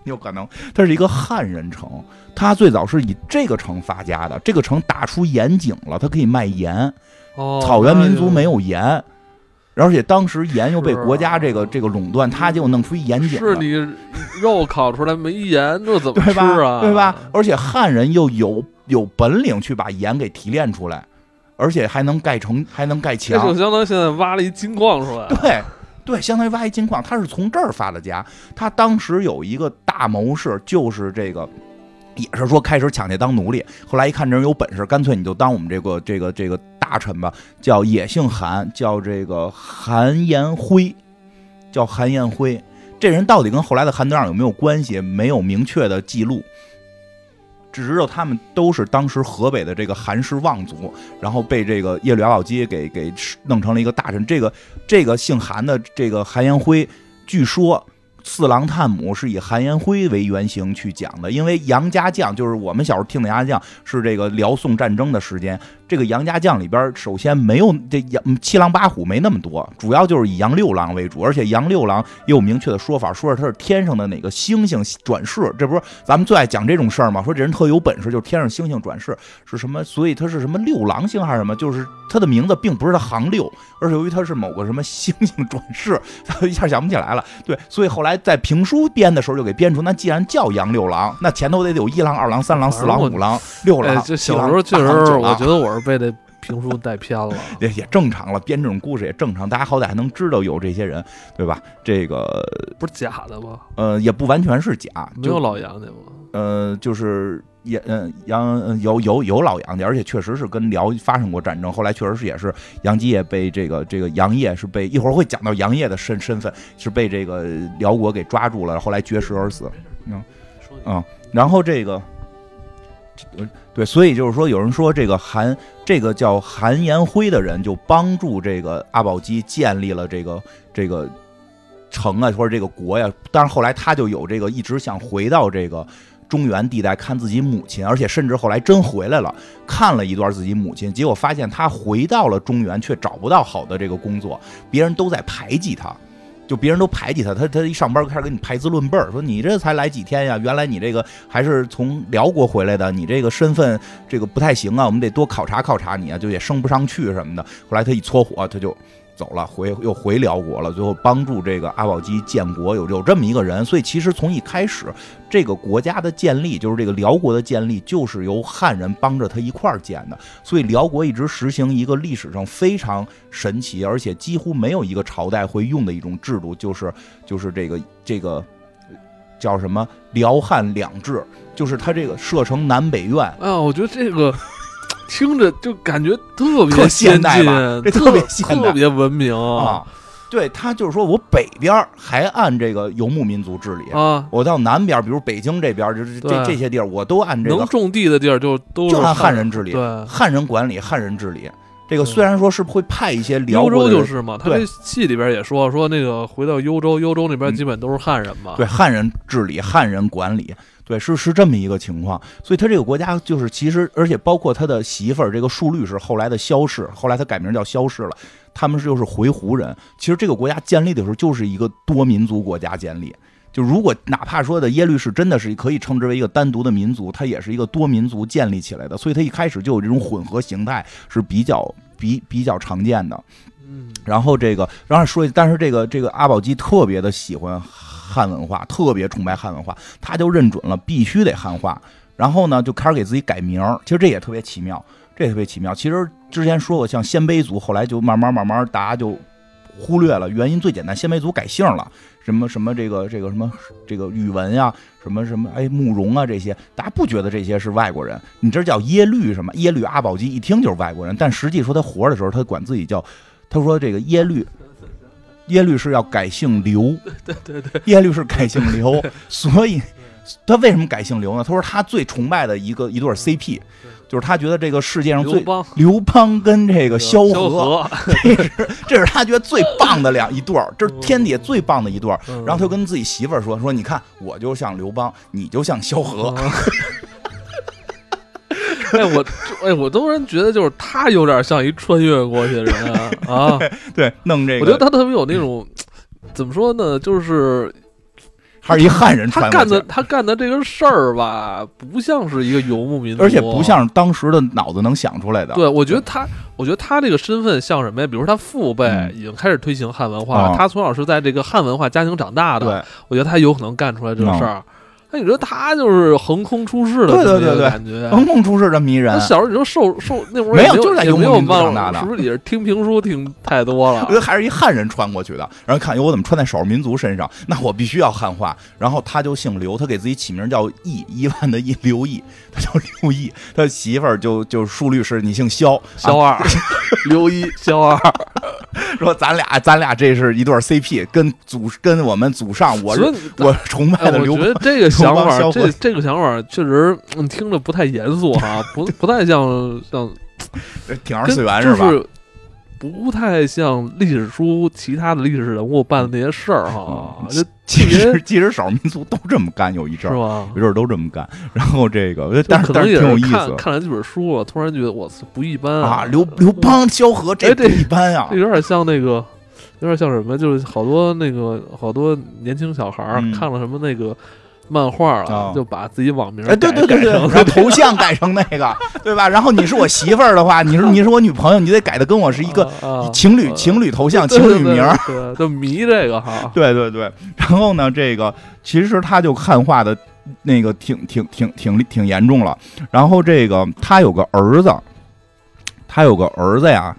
B: 有可能，它是一个汉人城，它最早是以这个城发家的。这个城打出盐井了，它可以卖盐。
A: 哦，
B: 草原民族没有盐，而且当时盐又被国家这个这个垄断，他就弄出一盐井。
A: 是你肉烤出来没盐，那怎么
B: 吃啊？*laughs* 对吧？而且汉人又有有本领去把盐给提炼出来。而且还能盖城，还能盖
A: 这
B: 墙
A: 就。相当于现在挖了一金矿出来。
B: 对对，相当于挖一金矿，他是从这儿发的家。他当时有一个大谋士，就是这个。也是说开始抢去当奴隶，后来一看这人有本事，干脆你就当我们这个这个这个大臣吧，叫也姓韩，叫这个韩延辉，叫韩延辉。这人到底跟后来的韩德让有没有关系？没有明确的记录，只知道他们都是当时河北的这个韩氏望族，然后被这个耶律阿保机给给弄成了一个大臣。这个这个姓韩的这个韩延辉，据说四郎探母是以韩延辉为原型去讲的，因为杨家将就是我们小时候听的杨家将是这个辽宋战争的时间。这个杨家将里边，首先没有这杨七郎八虎没那么多，主要就是以杨六郎为主，而且杨六郎也有明确的说法，说是他是天上的哪个星星转世，这不是咱们最爱讲这种事儿吗？说这人特有本事，就是天上星星转世是什么？所以他是什么六郎星还是什么？就是他的名字并不是他行六，而是由于他是某个什么星星转世，他一下想不起来了。对，所以后来在评书编的时候就给编出，那既然叫杨六郎，那前头得有一郎、二郎、三郎、四郎、五郎、六郎。
A: 小时候确实，我觉得我是被这评书带偏了。*laughs*
B: 也也正常了，编这种故事也正常，大家好歹还能知道有这些人，对吧？这个
A: 不是假的吗？
B: 呃，也不完全是假，
A: 没有老杨家吗？
B: 呃，就是也嗯杨有有有老杨家，而且确实是跟辽发生过战争，后来确实是也是杨基业被这个这个杨业是被一会儿会讲到杨业的身身份是被这个辽国给抓住了，后来绝食而死。嗯嗯，然后这个。对，所以就是说，有人说这个韩，这个叫韩延辉的人，就帮助这个阿保机建立了这个这个城啊，或者这个国呀。但是后来他就有这个一直想回到这个中原地带看自己母亲，而且甚至后来真回来了，看了一段自己母亲，结果发现他回到了中原，却找不到好的这个工作，别人都在排挤他。就别人都排挤他，他他一上班开始给你排资论辈儿，说你这才来几天呀？原来你这个还是从辽国回来的，你这个身份这个不太行啊，我们得多考察考察你啊，就也升不上去什么的。后来他一撮火，他就。走了，回又回辽国了，最后帮助这个阿保机建国，有有这么一个人，所以其实从一开始，这个国家的建立，就是这个辽国的建立，就是由汉人帮着他一块儿建的，所以辽国一直实行一个历史上非常神奇，而且几乎没有一个朝代会用的一种制度，就是就是这个这个叫什么辽汉两制，就是他这个设成南北院。
A: 啊，我觉得这个。听着就感觉特别
B: 现代
A: 吧，
B: 这
A: 特
B: 别现代。特
A: 别文明。
B: 啊！对他就是说我北边还按这个游牧民族治理
A: 啊，
B: 我到南边，比如北京这边，就是这这些地儿，我都按这个
A: 能种地的地儿就都
B: 就按汉人治理，汉人管理，汉人治理。这个虽然说是会派一些辽
A: 州就是嘛，他这戏里边也说说那个回到幽州，幽州那边基本都是汉人嘛，
B: 对，汉人治理，汉人管理。对，是是这么一个情况，所以他这个国家就是其实，而且包括他的媳妇儿这个数律是后来的萧氏，后来他改名叫萧氏了，他们是又是回鹘人。其实这个国家建立的时候就是一个多民族国家建立，就如果哪怕说的耶律氏真的是可以称之为一个单独的民族，它也是一个多民族建立起来的，所以它一开始就有这种混合形态是比较比比较常见的。
A: 嗯，
B: 然后这个，然后说，但是这个这个阿保机特别的喜欢。汉文化特别崇拜汉文化，他就认准了必须得汉化，然后呢就开始给自己改名儿其实这也特别奇妙，这也特别奇妙。其实之前说过，像鲜卑族，后来就慢慢慢慢大家就忽略了。原因最简单，鲜卑族改姓了，什么什么这个这个什么这个宇文呀，什么什么哎慕容啊这些，大家不觉得这些是外国人？你这叫耶律什么？耶律阿保机一听就是外国人，但实际说他活着的时候，他管自己叫，他说这个耶律。耶律是要改姓刘，
A: 对对对，
B: 耶律是改姓刘，所以他为什么改姓刘呢？他说他最崇拜的一个一对 CP，就是他觉得这个世界上最刘邦跟这个萧何，*laughs* 这是这是他觉得最棒的两一对儿，这是天底下最棒的一对儿。然后他就跟自己媳妇儿说：“说你看，我就像刘邦，你就像萧何。*laughs* ”
A: 哎，我哎，我突然觉得就是他有点像一穿越过去的人啊！*laughs*
B: 对，弄这
A: 个，我觉得他特别有那种怎么说呢？就是
B: 还是一汉人，
A: 他干的他干的这个事儿吧，不像是一个游牧民族，
B: 而且不像当时的脑子能想出来的。
A: 对，我觉得他，我觉得他这个身份像什么呀？比如说他父辈已经开始推行汉文化，他从小是在这个汉文化家庭长大的，
B: 对，
A: 我觉得他有可能干出来这个事儿。哎，你说他就是横空出世的，
B: 对对对对，
A: 感觉
B: 横空出世这么一人。
A: 小时候你说受受那会儿
B: 没
A: 有，
B: 就是在游
A: 牧
B: 民族长大的，
A: 是不是也是听评书听太多了？
B: 我觉得还是一汉人穿过去的，然后看，哟，我怎么穿在少数民族身上？那我必须要汉化。然后他就姓刘，他给自己起名叫易，一万的易，刘易，他叫刘易。他媳妇儿就就树律师，你姓肖，
A: 肖二，*laughs* 刘一，肖二。*laughs*
B: 说咱俩，咱俩这是一对 CP，跟祖跟我们祖上，我我崇拜的刘。
A: 我觉得这个 *laughs* 想法，这这个想法确实听着不太严肃哈，不不太像像，*laughs*
B: 挺二次元是
A: 吧？不太像历史书其他的历史人物办的那些事儿哈。*laughs*
B: 其实其实少数民族都这么干，有一阵
A: 儿是吧？
B: 有阵儿都这么干。然后这个，但是但是挺有意思。
A: 看了这本书了，突然觉得我操不一般
B: 啊！刘刘邦、萧何这
A: 不
B: 一般呀，
A: 这有点像那个，有点像什么？就是好多那个好多年轻小孩看了什么那个。漫画了，就把自己网名
B: 哎，对对对对，然后头像改成那个，*laughs* 对吧？然后你是我媳妇儿的话，你是你是我女朋友，你得改的跟我是一个情侣情侣头像、情侣名，
A: 对，就迷这个哈。*laughs*
B: 对对对，然后呢，这个其实他就汉化的那个挺挺挺挺挺严重了。然后这个他有个儿子，他有个儿子呀，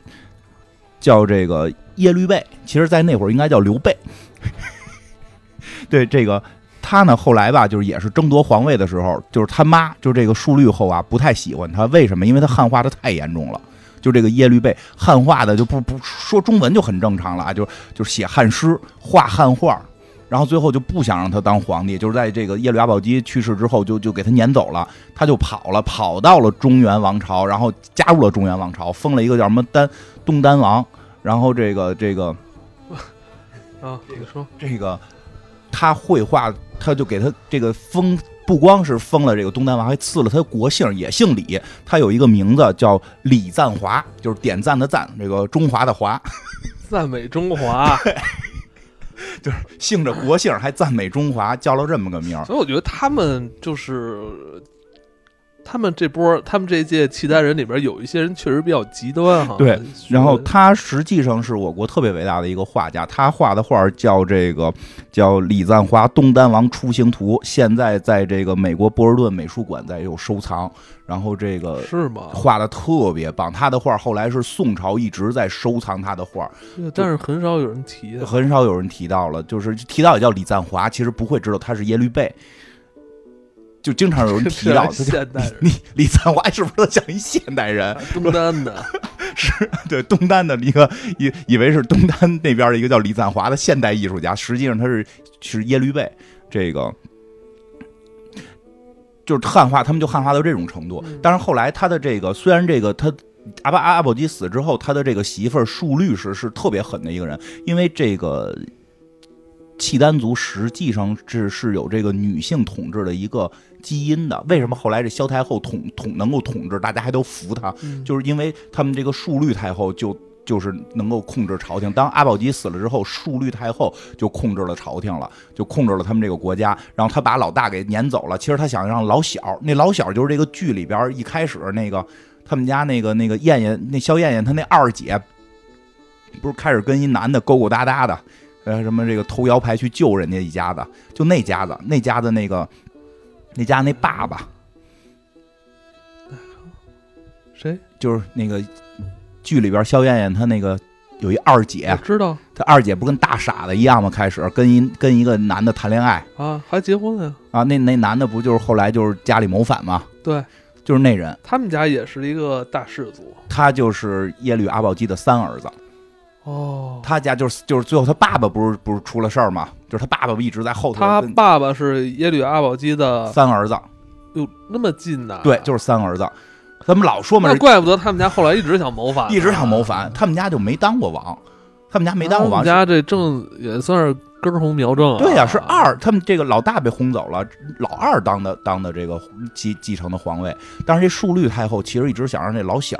B: 叫这个耶律倍，其实在那会儿应该叫刘备。*laughs* 对这个。他呢，后来吧，就是也是争夺皇位的时候，就是他妈，就这个述律后啊，不太喜欢他。为什么？因为他汉化的太严重了。就这个耶律倍汉化的就不不说中文就很正常了啊，就就写汉诗、画汉画，然后最后就不想让他当皇帝。就是在这个耶律阿保机去世之后，就就给他撵走了，他就跑了，跑到了中原王朝，然后加入了中原王朝，封了一个叫什么丹东丹王。然后这个这个
A: 啊，这个说
B: 这个他绘画。他就给他这个封，不光是封了这个东丹王，还赐了他国姓，也姓李。他有一个名字叫李赞华，就是点赞的赞，这个中华的华，
A: 赞美中华，*laughs*
B: 就是姓着国姓，还赞美中华，叫了这么个名
A: 所以我觉得他们就是。他们这波，他们这届契丹人里边有一些人确实比较极端哈。
B: 对，然后他实际上是我国特别伟大的一个画家，他画的画叫这个叫李赞华《东丹王出行图》，现在在这个美国波士顿美术馆在有收藏。然后这个
A: 是吗？
B: 画的特别棒，他的画后来是宋朝一直在收藏他的画，
A: 但是很少有人提，
B: 很少有人提到了，就是提到也叫李赞华，其实不会知道他是耶律倍。就经常有人提 *laughs* 到，你 *laughs* 李赞华是不是像一现代人？
A: 东单的，*laughs*
B: 是对东单的一个以以为是东单那边的一个叫李赞华的现代艺术家，实际上他是是耶律倍。这个就是汉化，他们就汉化到这种程度。但是后来他的这个，虽然这个他阿巴阿阿保机死之后，他的这个媳妇儿述律师是特别狠的一个人，因为这个。契丹族实际上是是有这个女性统治的一个基因的。为什么后来这萧太后统统能够统治，大家还都服她，就是因为他们这个述律太后就就是能够控制朝廷。当阿保机死了之后，述律太后就控制了朝廷了，就控制了他们这个国家。然后他把老大给撵走了。其实他想让老小，那老小就是这个剧里边一开始那个他们家那个那个燕燕，那萧燕燕她那二姐，不是开始跟一男的勾勾搭搭的。呃，什么这个偷摇牌去救人家一家子，就那家子，那家子那个，那家那爸爸，
A: 谁？
B: 就是那个剧里边，肖艳艳她那个有一二姐，
A: 知道，
B: 她二姐不跟大傻子一样吗？开始跟一跟一个男的谈恋爱
A: 啊，还结婚了
B: 啊？那那男的不就是后来就是家里谋反吗？
A: 对，
B: 就是那人，
A: 他们家也是一个大氏族，
B: 他就是耶律阿保机的三儿子。
A: 哦，
B: 他家就是就是最后他爸爸不是不是出了事儿吗？就是他爸爸一直在后头。
A: 他爸爸是耶律阿保机的
B: 三儿子，
A: 哟，那么近呢？
B: 对，就是三儿子。咱们老说嘛，
A: 那怪不得他们家后来一直想谋反，
B: 一直想谋反。他们家就没当过王，他们家没当过王。
A: 他们家这正也算是根红苗正啊。
B: 对呀，是二，他们这个老大被轰走了，老二当的当的这个继继承的皇位。但是这述律太后其实一直想让这老小。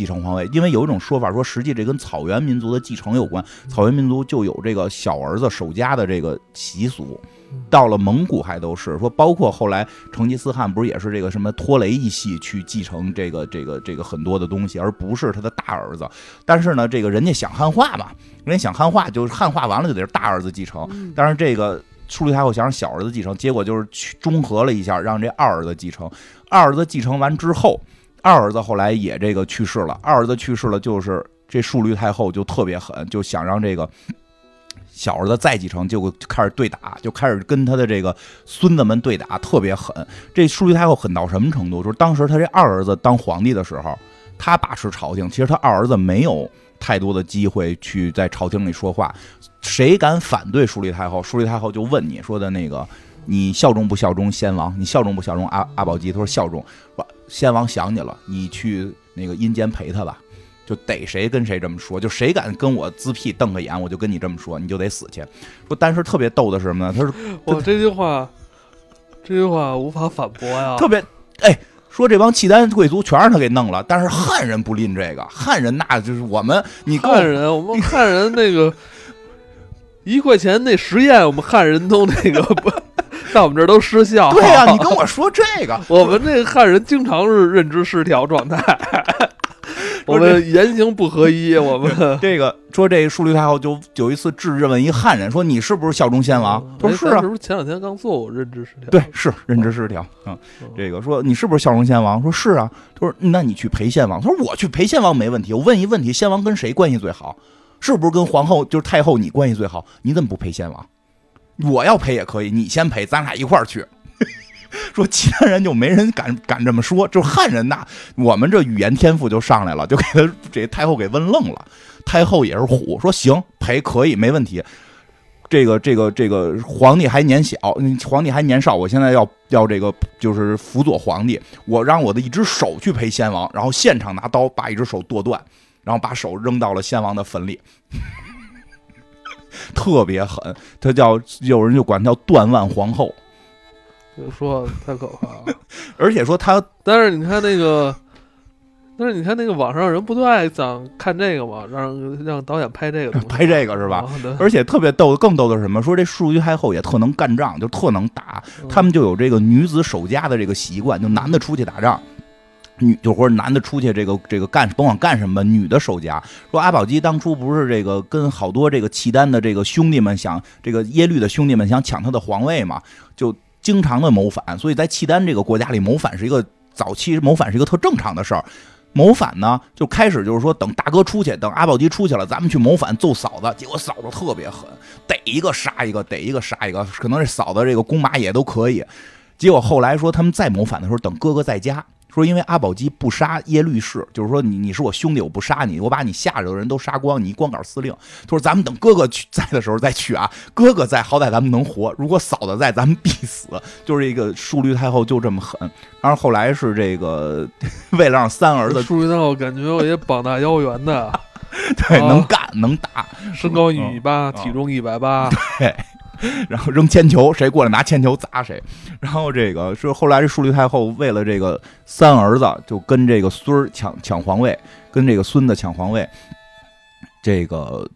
B: 继承皇位，因为有一种说法说，实际这跟草原民族的继承有关。草原民族就有这个小儿子守家的这个习俗，到了蒙古还都是说，包括后来成吉思汗不是也是这个什么拖雷一系去继承这个这个这个很多的东西，而不是他的大儿子。但是呢，这个人家想汉化嘛，人家想汉化，就是汉化完了就得是大儿子继承。但是这个淑律太后想让小儿子继承，结果就是去中和了一下，让这二儿子继承。二儿子继承完之后，二儿子后来也这个去世了。二儿子去世了，就是这淑律太后就特别狠，就想让这个。小儿子再继承，就开始对打，就开始跟他的这个孙子们对打，特别狠。这淑律太后狠到什么程度？就是当时他这二儿子当皇帝的时候，他把持朝廷，其实他二儿子没有太多的机会去在朝廷里说话。谁敢反对淑律太后？淑律太后就问你说的那个，你效忠不效忠先王？你效忠不效忠阿阿保机？他说效忠。先王想你了，你去那个阴间陪他吧。就逮谁跟谁这么说，就谁敢跟我自辟瞪个眼，我就跟你这么说，你就得死去。说，但是特别逗的是什么呢？他说：*laughs* “
A: 我这句话，这句话无法反驳呀。”
B: 特别，哎，说这帮契丹贵族全让他给弄了，但是汉人不吝这个，汉人那就是我们，你
A: 汉人，我们汉人那个一块钱那实验，我们汉人都那个不，*laughs* 在我们这儿都失效。
B: 对呀，你跟我说这个，*laughs*
A: 我们这个汉人经常是认知失调状态。*laughs* 我们言行不合一，我们
B: 这个说这个淑律太后就有一次质问一汉人，说你是不是效忠先王？他说是啊，
A: 是不是前两天刚做过认知失调？
B: 对，是认知失调。嗯，这个说你是不是效忠先王？说是啊。他说那你去陪先王。他说我去陪先王没问题。我问一问题，先王跟谁关系最好？是不是跟皇后就是太后你关系最好？你怎么不陪先王？我要陪也可以，你先陪，咱俩一块儿去。*laughs* 说其他人就没人敢敢这么说，就汉人呐，我们这语言天赋就上来了，就给他这太后给问愣了。太后也是虎，说行陪可以没问题。这个这个这个皇帝还年小，皇帝还年少，我现在要要这个就是辅佐皇帝，我让我的一只手去陪先王，然后现场拿刀把一只手剁断，然后把手扔到了先王的坟里，特别狠。他叫有人就管他叫断腕皇后。
A: 就说太可怕了，*laughs*
B: 而且说他，
A: 但是你看那个，但是你看那个网上人不都爱想看这个吗？让让导演拍这个，*laughs*
B: 拍这个是吧？而且特别逗，更逗的是什么？说这淑玉太后也特能干仗，就特能打。他们就有这个女子守家的这个习惯，就男的出去打仗，女就或者男的出去这个这个干，甭管干什么，女的守家。说阿保机当初不是这个跟好多这个契丹的这个兄弟们想这个耶律的兄弟们想抢他的皇位嘛，就。经常的谋反，所以在契丹这个国家里，谋反是一个早期谋反是一个特正常的事儿。谋反呢，就开始就是说，等大哥出去，等阿保机出去了，咱们去谋反揍嫂子。结果嫂子特别狠，逮一个杀一个，逮一个杀一个，可能这嫂子这个弓马也都可以。结果后来说他们再谋反的时候，等哥哥在家。说，因为阿保机不杀耶律氏，就是说你你是我兄弟，我不杀你，我把你下头的人都杀光，你一光杆司令。他说咱们等哥哥去在的时候再去啊，哥哥在好歹咱们能活，如果嫂子在咱们必死。就是一个淑律太后就这么狠。然后后来是这个 *laughs* 为了让三儿子，
A: 淑律太后感觉我也膀大腰圆的，*laughs*
B: 对，能干能打，
A: 身高一米八，体重一百八，
B: 对。然后扔铅球，谁过来拿铅球砸谁。然后这个是后来这淑律太后为了这个三儿子，就跟这个孙儿抢抢皇位，跟这个孙子抢皇位。这个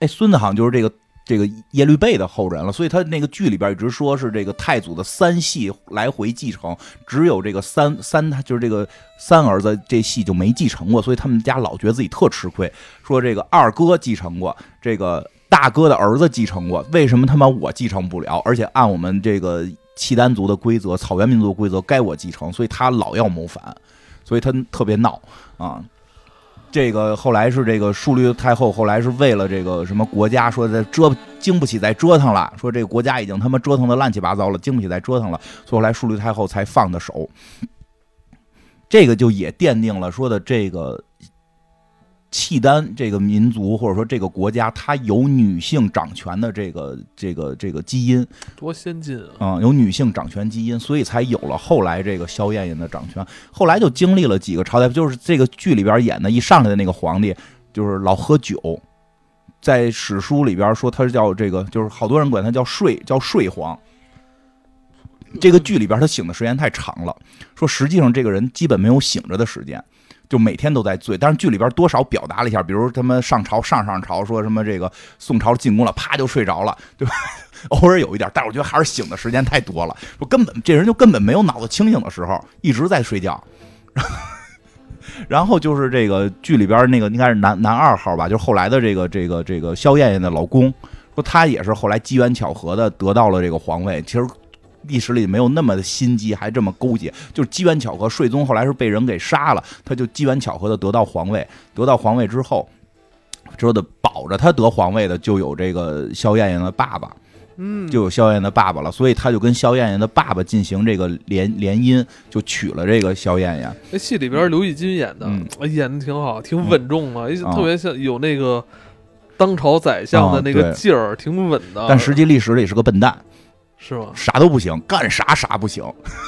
B: 哎，孙子好像就是这个这个耶律倍的后人了。所以他那个剧里边一直说是这个太祖的三系来回继承，只有这个三三他就是这个三儿子这系就没继承过。所以他们家老觉得自己特吃亏，说这个二哥继承过这个。大哥的儿子继承过，为什么他妈我继承不了？而且按我们这个契丹族的规则、草原民族的规则，该我继承，所以他老要谋反，所以他特别闹啊。这个后来是这个淑律太后，后来是为了这个什么国家，说在折经不起再折腾了，说这个国家已经他妈折腾的乱七八糟了，经不起再折腾了，所以后来淑律太后才放的手。这个就也奠定了说的这个。契丹这个民族或者说这个国家，它有女性掌权的这个这个这个基因，
A: 多先进啊！
B: 嗯，有女性掌权基因，所以才有了后来这个萧燕燕的掌权。后来就经历了几个朝代，就是这个剧里边演的，一上来的那个皇帝就是老喝酒，在史书里边说他是叫这个，就是好多人管他叫睡，叫睡皇。这个剧里边他醒的时间太长了，说实际上这个人基本没有醒着的时间。就每天都在醉，但是剧里边多少表达了一下，比如他们上朝上上朝说什么这个宋朝进攻了，啪就睡着了，对吧？偶尔有一点，但我觉得还是醒的时间太多了，说根本这人就根本没有脑子清醒的时候，一直在睡觉。然后就是这个剧里边那个应该是男男二号吧，就是后来的这个这个这个萧燕燕的老公，说他也是后来机缘巧合的得到了这个皇位。其实历史里没有那么的心机，还这么勾结，就是机缘巧合。税宗后来是被人给杀了，他就机缘巧合的得到皇位。得到皇位之后，说的保着他得皇位的就有这个萧燕燕的爸爸。
A: 嗯，
B: 就有萧燕燕的爸爸了，所以他就跟萧燕燕的爸爸进行这个联联姻，就娶了这个萧燕燕。
A: 那戏里边刘奕君演的，演的挺好，挺稳重的，
B: 啊
A: 特别像有那个当朝宰相的那个劲儿，挺稳的。
B: 但实际历史里是个笨蛋，
A: 是吗？
B: 啥都不行，干啥啥不行。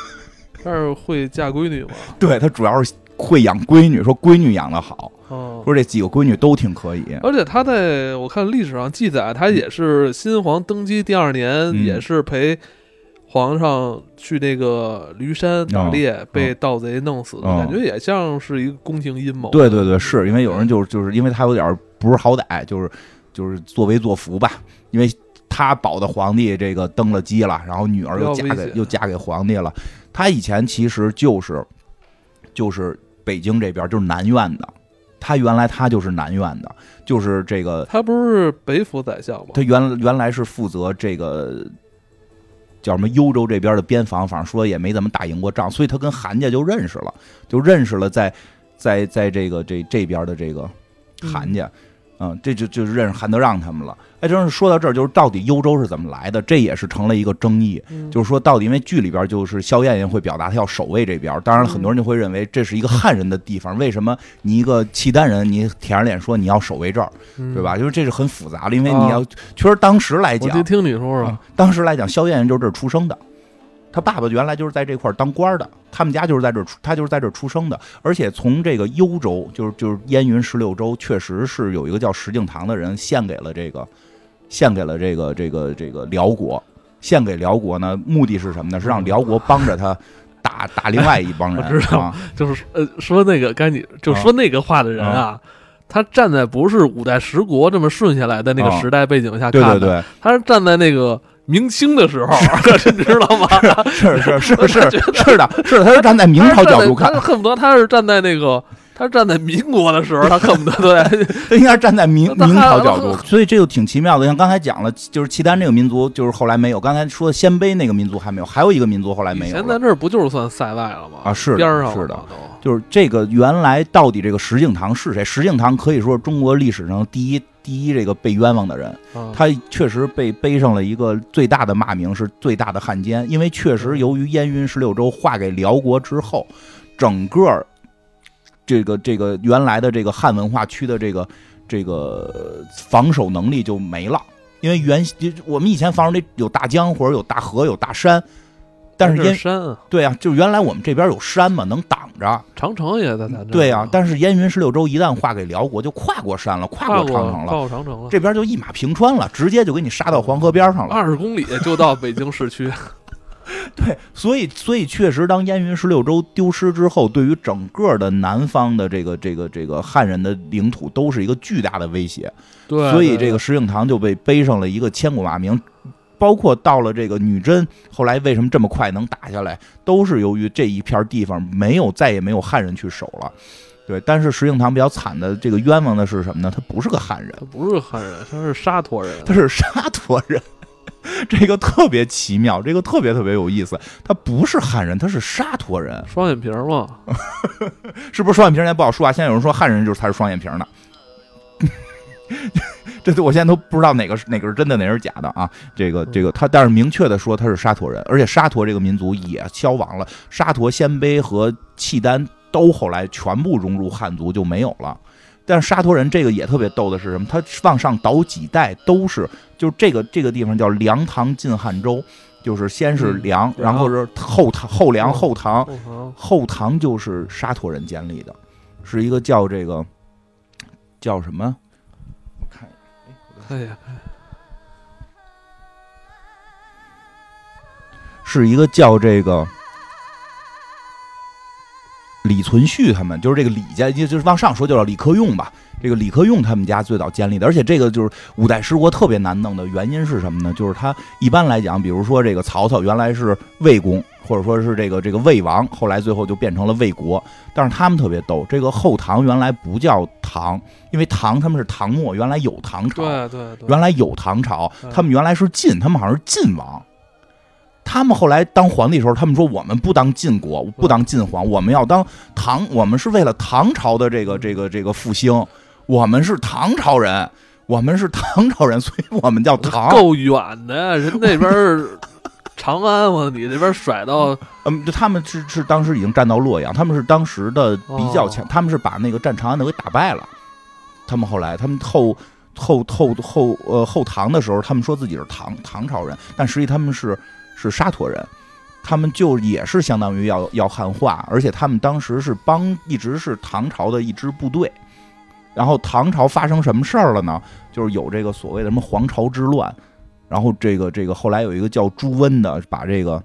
B: *laughs*
A: 但是会嫁闺女吗？
B: 对他主要是会养闺女，说闺女养得好，
A: 哦，
B: 说这几个闺女都挺可以。
A: 而且他在我看历史上记载，他也是新皇登基第二年，
B: 嗯
A: 也是陪皇上去那个驴山打猎，被盗贼弄死的，
B: 哦
A: 感觉也像是一个宫廷阴谋。
B: 对对对，是因为有人就是就是因为他有点不是好歹，就是就是作威作福吧，因为他保的皇帝这个登了基了，然后女儿又嫁给又嫁给皇帝了。他以前其实就是就是北京这边就是南院的，他原来他就是南院的，就是这个
A: 他不是北府宰相吗？
B: 他原原来是负责这个叫什么幽州这边的边防，反正说也没怎么打赢过仗，所以他跟韩家就认识了，就认识了在在在这个这这边的这个韩家，嗯，这就就是认识韩德让他们了。哎，真是说到这儿，就是到底幽州是怎么来的，这也是成了一个争议。
A: 嗯
B: 就是说，到底因为剧里边就是萧燕燕会表达她要守卫这边，当然了，很多人就会认为这是一个汉人的地方，为什么你一个契丹人，你舔着脸说你要守卫这儿，
A: 嗯
B: 对吧？因为这是很复杂的，因为你要确实当时来讲
A: 我，听你说说
B: 啊，当时来讲，萧燕燕就是这儿出生的，他爸爸原来就是在这块儿当官的，他们家就是在这儿出，他就是在这儿出生的。而且从这个幽州，就是就是燕云十六州，确实是有一个叫石敬瑭的人献给了这个，献给了这个这个这个辽国，献给辽国呢，目的是什么呢？是让辽国帮着他打打另外一帮人。*laughs*
A: 我知道
B: 啊，
A: 就是呃，说那个赶紧就说那个话的人啊，他站在不是五代十国这么顺下来的那个
B: 啊
A: 时代背景下
B: 对
A: 看的，
B: 对对，
A: 他是站在那个明清的时候，*laughs* 你知道吗？*laughs*
B: 是是是是是的，是的，他是站在明朝角度看
A: 他恨不得他是站在那个。他是站在民国的时候，*laughs* 他恨不得对，
B: 他应该是站在明明朝角度，所以这就挺奇妙的。像刚才讲了，就是契丹这个民族，就是后来没有；刚才说鲜卑那个民族还没有，还有一个民族后来没有了。
A: 以前咱这不就是算塞外了吗？
B: 啊是的
A: 边儿上
B: 是的就是这个原来到底这个石敬瑭是谁？石敬瑭可以说是中国历史上第一第一这个被冤枉的人，
A: 啊
B: 他确实被背上了一个最大的骂名，是最大的汉奸。因为确实由于燕云十六州划给辽国之后，整个这个这个原来的这个汉文化区的这个这个防守能力就没了。因为原我们以前防守得有大江或者有大河有大山，但是
A: 山啊
B: 对啊，就原来我们这边有山嘛，能挡着。
A: 长城也在咱这儿
B: 对呀、
A: 啊，
B: 但是燕云十六州一旦划给辽国，就跨过山了，跨
A: 跨
B: 过长城了，
A: 跨过长城了，
B: 这边就一马平川了，直接就给你杀到黄河边上了。
A: 二十公里就到北京市区。*laughs*
B: 对，所以所以确实，当燕云十六州丢失之后，对于整个的南方的这个这个这个汉人的领土都是一个巨大的威胁。
A: 对，
B: 所以这个石敬瑭就被背上了一个千古骂名。包括到了这个女真，后来为什么这么快能打下来，都是由于这一片地方没有再也没有汉人去守了。对，但是石敬瑭比较惨的这个冤枉的是什么呢？他不是个汉人，
A: 他不是汉人，他是沙陀人。
B: 他是沙陀人，*laughs* 这个特别奇妙，这个特别特别有意思。他不是汉人，他是沙陀人，
A: 双眼皮儿嘛，*laughs*
B: 是不是双眼皮儿？现在不好说啊。现在有人说汉人就是他是双眼皮儿我现在都不知道哪个是哪个是真的，哪个是假的啊！这个这个他，但是明确的说他是沙陀人，而且沙陀这个民族也消亡了，沙陀、鲜卑和契丹都后来全部融入汉族就没有了。但是沙陀人这个也特别逗的是什么？他往上倒几代都是，就是这个这个地方叫梁唐晋汉州，就是先是
A: 嗯
B: 梁，
A: 然后
B: 然后是后唐后梁后唐，
A: 后唐
B: 后唐就是沙陀人建立的，是一个叫这个叫什么？
A: 哎呀，*laughs*
B: 是一个叫这个李存勖他们，就是这个李家，就就是往上说就叫李克用吧。这个李克用他们家最早建立的，而且这个就是五代十国特别难弄的原因是什么呢？就是他一般来讲，比如说这个曹操原来是魏公或者说是这个这个魏王，后来最后就变成了魏国。但是他们特别逗，这个后唐原来不叫唐，因为唐他们是唐末，原来有唐朝，
A: 对对对，
B: 原来有唐朝，他们原来是晋，他们好像是晋王。他们后来当皇帝的时候，他们说我们不当晋国，不当晋皇，我们要当唐，我们是为了唐朝的这个这个这个复兴，我们是唐朝人，我们是唐朝人，所以我们叫唐。
A: 够远的呀，人那边儿长安，我你那边甩到
B: 嗯，就他们是是当时已经站到洛阳，他们是当时的比较强，
A: 哦
B: 他们是把那个占长安的给打败了。他们后来，他们后后后后呃后唐的时候，他们说自己是唐唐朝人，但实际他们是是沙陀人，他们就也是相当于要要汉化，而且他们当时是帮一直是唐朝的一支部队。然后唐朝发生什么事儿了呢？就是有这个所谓的什么黄巢之乱，然后这个这个后来有一个叫朱温的，把这个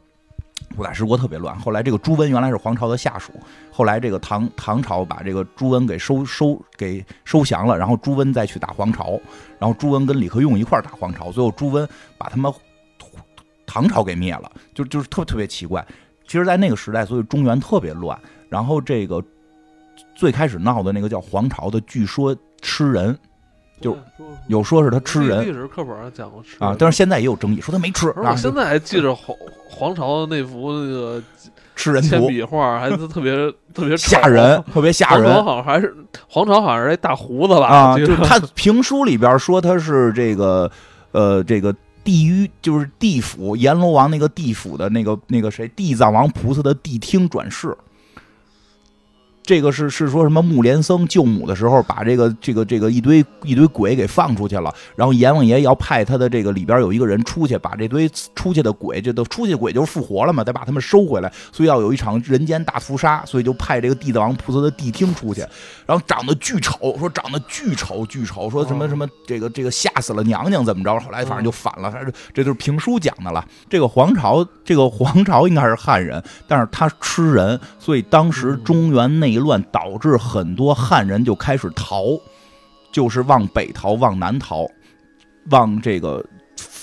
B: 五代十国特别乱。后来这个朱温原来是黄巢的下属，后来这个唐唐朝把这个朱温给收收给收降了，然后朱温再去打黄巢，然后朱温跟李克用一块儿打黄巢，最后朱温把他们唐朝给灭了，就就是特特别奇怪。其实，在那个时代，所以中原特别乱。然后这个最开始闹的那个叫黄巢的，据说吃人，就有说是他吃
A: 历
B: 人
A: 史课本上讲过吃
B: 啊，
A: 人
B: 但是现在也有争议，说他没吃
A: 我，现在还记着黄黄巢那幅那个
B: 吃人图
A: 笔画，还是特别 *laughs* 特别
B: 吓人，特别吓人
A: 好像还是黄巢，好像是一大胡子吧？
B: 啊！就他评书里边说他是这个呃这个地狱，就是地府阎罗王那个地府的那个那个谁地藏王菩萨的地听转世。这个是是说什么木莲僧救母的时候，把这个这个这个一堆一堆鬼给放出去了，然后阎王爷要派他的这个里边有一个人出去，把这堆出去的鬼，这都出去的鬼就是复活了嘛，得把他们收回来，所以要有一场人间大屠杀，所以就派这个地藏王菩萨的谛听出去，然后长得巨丑，说长得巨丑巨丑，说什么
A: 哦。
B: 什么这个这个吓死了娘娘怎么着，后来反正就反了，这这都是评书讲的了。这个皇朝，这个皇朝应该是汉人，但是他吃人，所以当时中原内乱导致很多汉人就开始逃，就是往北逃，往南逃，往这个。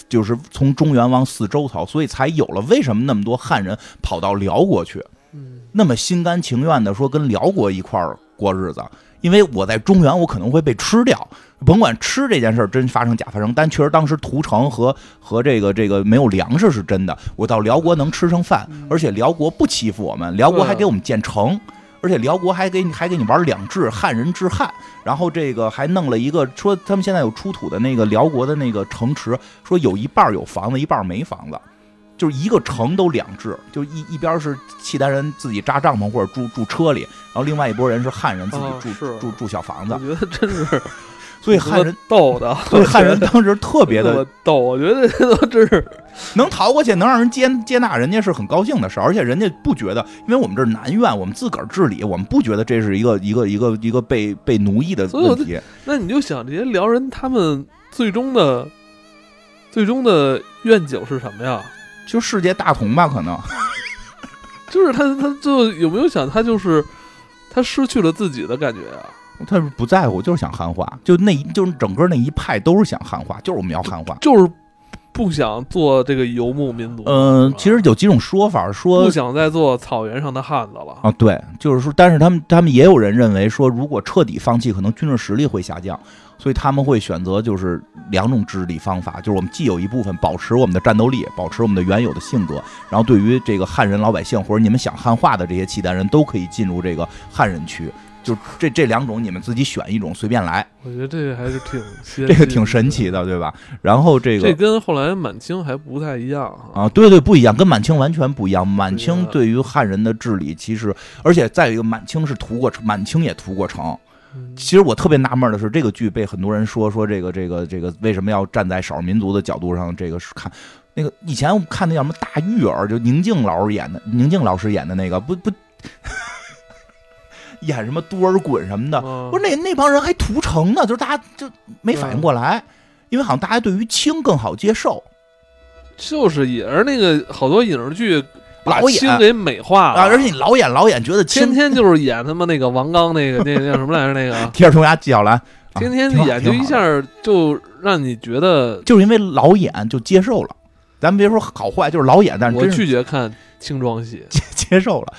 B: 就是从中原往四周逃，所以才有了为什么那么多汉人跑到辽国去，
A: 嗯
B: 那么心甘情愿的说跟辽国一块儿过日子，因为我在中原我可能会被吃掉，甭管吃这件事儿真发生假发生，但确实当时屠城和和这个这个没有粮食是真的，我到辽国能吃上饭，而且辽国不欺负我们，辽国还给我们建城。而且辽国还给你还给你玩两制，汉人治汉，然后这个还弄了一个说他们现在有出土的那个辽国的那个城池，说有一半有房子，一半没房子，就是一个城都两制，就一一边是契丹人自己扎帐篷或者住住车里，然后另外一拨人是汉人自己住、
A: 哦
B: 住住小房子，
A: 我觉得真是
B: 所以汉人
A: 逗的，*laughs*
B: 所以汉人当时特别的
A: 逗，我觉得这都真是 *laughs*
B: 能逃过去，能让人接接纳人家是很高兴的事儿，而且人家不觉得，因为我们这是南苑，我们自个儿治理，我们不觉得这是一个一个一个一个被被奴役的问题。
A: 那你就想这些辽人他们最终的最终的愿景是什么呀？
B: 就世界大同吧，可能 *laughs*
A: 就是他他就有没有想他就是他失去了自己的感觉啊？
B: 他是不在乎，就是想汉化，就那一就是整个那一派都是想汉化，就是我们要汉化。
A: 就是不想做这个游牧民族。
B: 嗯、其实有几种说法，说
A: 不想再做草原上的汉子了。
B: 啊，对，就是说，但是他们他们也有人认为说，如果彻底放弃，可能军事实力会下降，所以他们会选择就是两种治理方法，就是我们既有一部分保持我们的战斗力，保持我们的原有的性格，然后对于这个汉人老百姓或者你们想汉化的这些契丹人都可以进入这个汉人区，就这这两种你们自己选一种，随便来，
A: 我觉得这个还是挺 *laughs*
B: 这个挺神奇的，对吧？然后这个
A: 这跟后来满清还不太一样啊。
B: 啊，对对，不一样，跟满清完全不一样。满清
A: 对
B: 对于汉人的治理，其实而且再有一个，满清是屠过城，满清也屠过城。
A: 嗯
B: 其实我特别纳闷的是，这个剧被很多人说说这个这个这个为什么要站在少数民族的角度上？这个是看那个以前我看那叫什么大玉儿，就宁静老师演的，宁静老师演的那个，不不演什么多尔衮什么的，
A: 啊
B: 不是那那帮人还屠城呢，就是大家就没反应过来，因为好像大家对于清更好接受。
A: 就是也是那个好多影视剧把清给美化了，
B: 啊，而且你老演老演，觉得清
A: 天天就是演他妈那个王刚那个 *laughs* 那个叫什么来着那个，
B: 铁齿铜牙纪晓岚，啊
A: 天天演就一下就让你觉得
B: 就是因为老演就接受了。咱别说好坏，就是老演，但是
A: 我拒绝看清装戏。
B: 接接受了。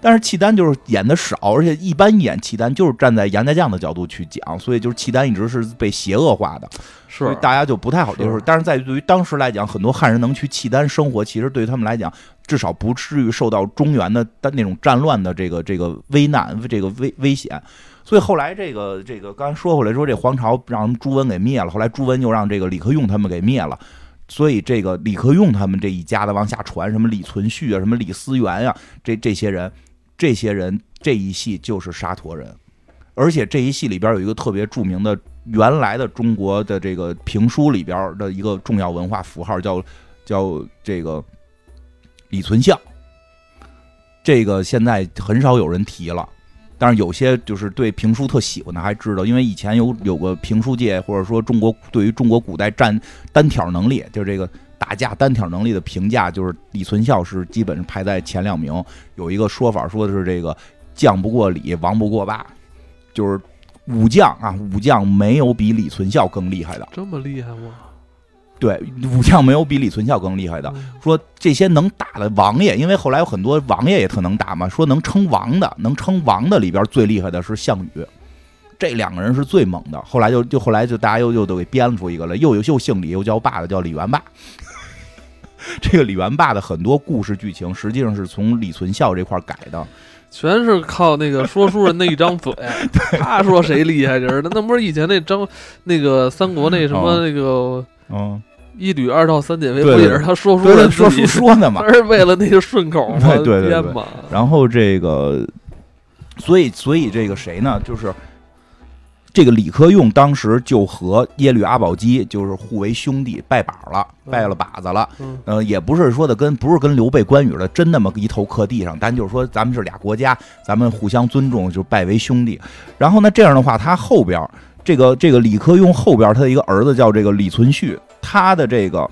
B: 但是契丹就是演的少，而且一般演契丹就是站在杨家将的角度去讲，所以就是契丹一直是被邪恶化的，
A: 是
B: 大家就不太好接受。
A: 是
B: 但是在对于当时来讲，很多汉人能去契丹生活，其实对于他们来讲，至少不至于受到中原的的那种战乱的这个这个危难、这个危危险。所以后来这个这个刚才说回来说，这皇朝让朱温给灭了，后来朱温又让这个李克用他们给灭了。所以这个李克用他们这一家的往下传，什么李存勖啊，什么李思源呀、这这些人，这些人这一系就是沙陀人，而且这一系里边有一个特别著名的，原来的中国的这个评书里边的一个重要文化符号，叫叫这个李存孝。这个现在很少有人提了，但是有些就是对评书特喜欢的还知道，因为以前有有个评书界或者说中国对于中国古代战单挑能力，就是这个打架单挑能力的评价，就是李存孝是基本上排在前两名。有一个说法说的是这个将不过李，王不过霸，就是武将啊，武将没有比李存孝更厉害的。
A: 这么厉害吗？
B: 对，武将没有比李存孝更厉害的。
A: 嗯
B: 说这些能打的王爷，因为后来有很多王爷也特能打嘛，说能称王的，能称王的里边最厉害的是项羽，这两个人是最猛的。后来就就后来就大家又又都给编出一个了，又又姓李又叫霸的，叫李元霸。*laughs* 这个李元霸的很多故事剧情，实际上是从李存孝这块改的。
A: 全是靠那个说书人的一张嘴，*laughs* 他说谁厉害人儿的，那不是以前那张那个三国那什么
B: 哦
A: 那个
B: 嗯，
A: 一吕二赵三典韦，不也是他说书
B: 说书说的嘛。*laughs*
A: 他是为了那个顺口嘛，*laughs*
B: 对对对。然后这个，所以所以这个谁呢？就是这个李克用当时就和耶律阿保机就是互为兄弟，拜把了，拜了把子了。
A: 嗯
B: 呃，也不是说的跟不是跟刘备、关羽的真那么一头磕地上，但就是说咱们是俩国家，咱们互相尊重，就拜为兄弟。然后呢，这样的话，他后边这个这个李克用后边他的一个儿子叫这个李存勖，他的这个。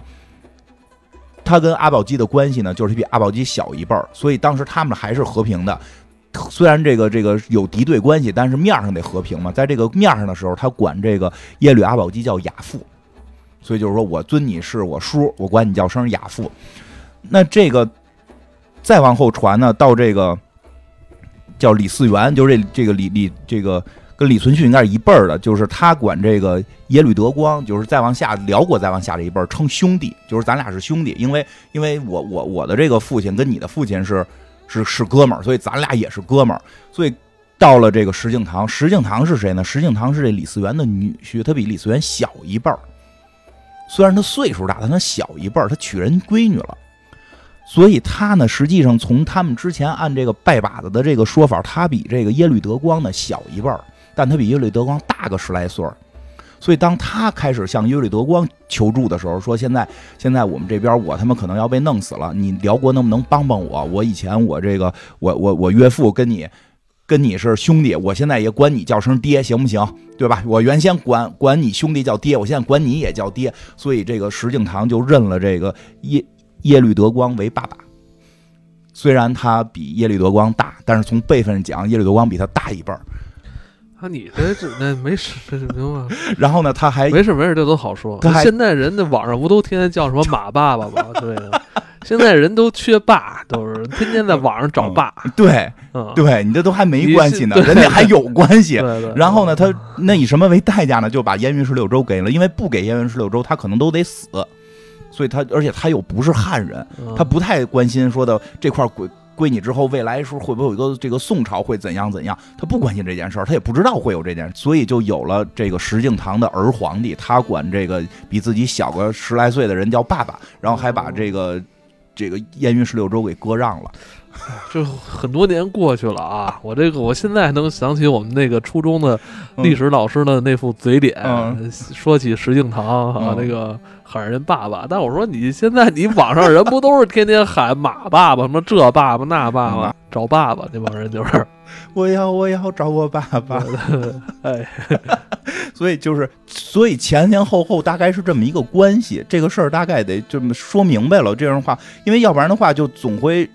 B: 他跟阿保机的关系呢，就是比阿保机小一辈儿，所以当时他们还是和平的。虽然这个这个有敌对关系，但是面上得和平嘛。在这个面上的时候，他管这个耶律阿保机叫亚父，所以就是说我尊你是我叔，我管你叫声亚父。那这个再往后传呢，到这个叫李嗣源，就是这这个李李这个跟李存勖应该是一辈儿的，就是他管这个耶律德光，就是再往下辽国再往下这一辈儿称兄弟，就是咱俩是兄弟，因为因为我我我的这个父亲跟你的父亲是是是哥们儿，所以咱俩也是哥们儿，所以。到了这个石敬瑭，石敬瑭是谁呢？石敬瑭是这李嗣源的女婿，他比李嗣源小一辈儿。虽然他岁数大，但他小一辈儿，他娶人闺女了。所以他呢，实际上从他们之前按这个拜把子的这个说法，他比这个耶律德光呢小一辈儿，但他比耶律德光大个十来岁。所以当他开始向耶律德光求助的时候，说现在现在我们这边我他妈可能要被弄死了，你辽国能不能帮帮我？我以前我这个我我我岳父跟你跟你是兄弟，我现在也管你叫声爹，行不行？对吧？我原先管管你兄弟叫爹，我现在管你也叫爹，所以这个石敬瑭就认了这个耶耶律德光为爸爸。虽然他比耶律德光大，但是从辈分讲，耶律德光比他大一辈儿。
A: 啊，你这这那没事，这是明白。*laughs*
B: 然后呢，他还
A: 没事没事，这都好说
B: 他。还
A: 现在人那网上不都天天叫什么马爸爸吗？对呀，现在人都缺爸，都是天天在网上找爸。
B: 对
A: 嗯，
B: 对，你这都还没关系呢，人家还有关系。
A: 对对。
B: 然后呢，他那以什么为代价呢？就把燕云十六州给了，因为不给燕云十六州，他可能都得死。所以他，而且他又不是汉人，
A: 嗯
B: 他不太关心说的这块归归你之后，未来时候会不会有一个这个宋朝会怎样怎样？他不关心这件事儿，他也不知道会有这件事，所以就有了这个石敬瑭的儿皇帝，他管这个比自己小个十来岁的人叫爸爸，然后还把这个这个燕云十六州给割让了。*laughs*
A: 这很多年过去了啊，我这个我现在还能想起我们那个初中的历史老师的那副嘴脸，
B: 嗯
A: 说起石敬瑭啊，
B: 嗯
A: 那个喊人爸爸。但我说你现在你网上人不都是天天喊马爸爸什么这爸爸那爸爸
B: 嗯
A: 找爸爸那帮人就是，*laughs*
B: 我要我要找我爸爸。
A: 哎，*laughs*
B: 所以就是，所以前前后后大概是这么一个关系，这个事儿大概得这么说明白了。这样的话，因为要不然的话，就总会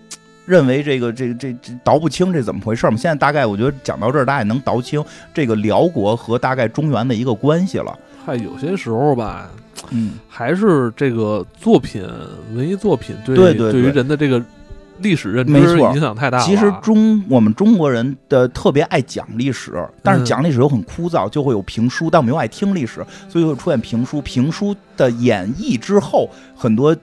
B: 认为这个这个这这倒不清这怎么回事嘛。现在大概我觉得讲到这儿，大家也能倒清这个辽国和大概中原的一个关系了。
A: 嗨，有些时候吧，
B: 嗯，
A: 还是这个作品，文艺作品对
B: 对对对
A: 于人的这个历史认知影响太大了。
B: 其实中我们中国人的特别爱讲历史，但是
A: 嗯
B: 讲历史又很枯燥，就会有评书，但我们又爱听历史，所以会出现评书。评书的演绎之后，很多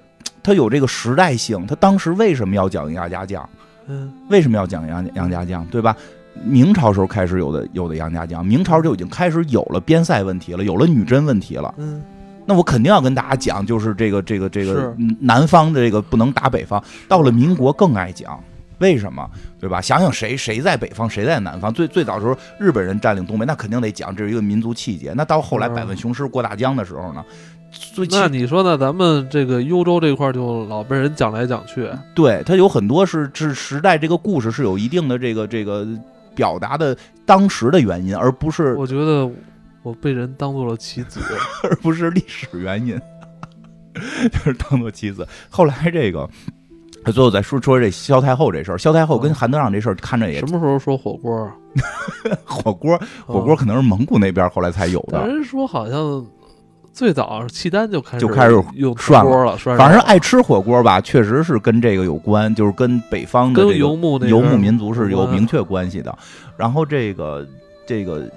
B: 它有这个时代性。它当时为什么要讲杨家将？
A: 嗯
B: 为什么要讲杨杨家将？对吧？明朝时候开始有的有的杨家将，明朝就已经开始有了边塞问题了，有了女真问题了。
A: 嗯，
B: 那我肯定要跟大家讲，就是这个这个这个南方的这个不能打北方，到了民国更爱讲。为什么？对吧？想想谁谁在北方，谁在南方？最最早时候日本人占领东北，那肯定得讲，这是一个民族气节。那到后来
A: 嗯
B: 百万雄师过大江的时候呢，最
A: 那你说呢？咱们这个幽州这块儿就老被人讲来讲去，
B: 对它有很多是是时代这个故事是有一定的这个这个表达的当时的原因，而不是
A: 我觉得我被人当做了棋子。*laughs*
B: 而不是历史原因，*laughs* 就是当做棋子。后来这个，最后再说说这萧太后这事儿。萧太后跟
A: 嗯
B: 韩德让这事儿看着也
A: 什么时候说火锅啊？*laughs*
B: 火锅，火锅
A: 嗯
B: 可能是蒙古那边后来才有的。
A: 但人说好像最早契丹就开始
B: 就开始
A: 用
B: 涮
A: 锅了，涮
B: 反正爱吃火锅吧，确实是跟这个有关，就是跟北方的
A: 跟
B: 这个
A: 游牧那
B: 游牧民族是有明确关系的。然后这个这个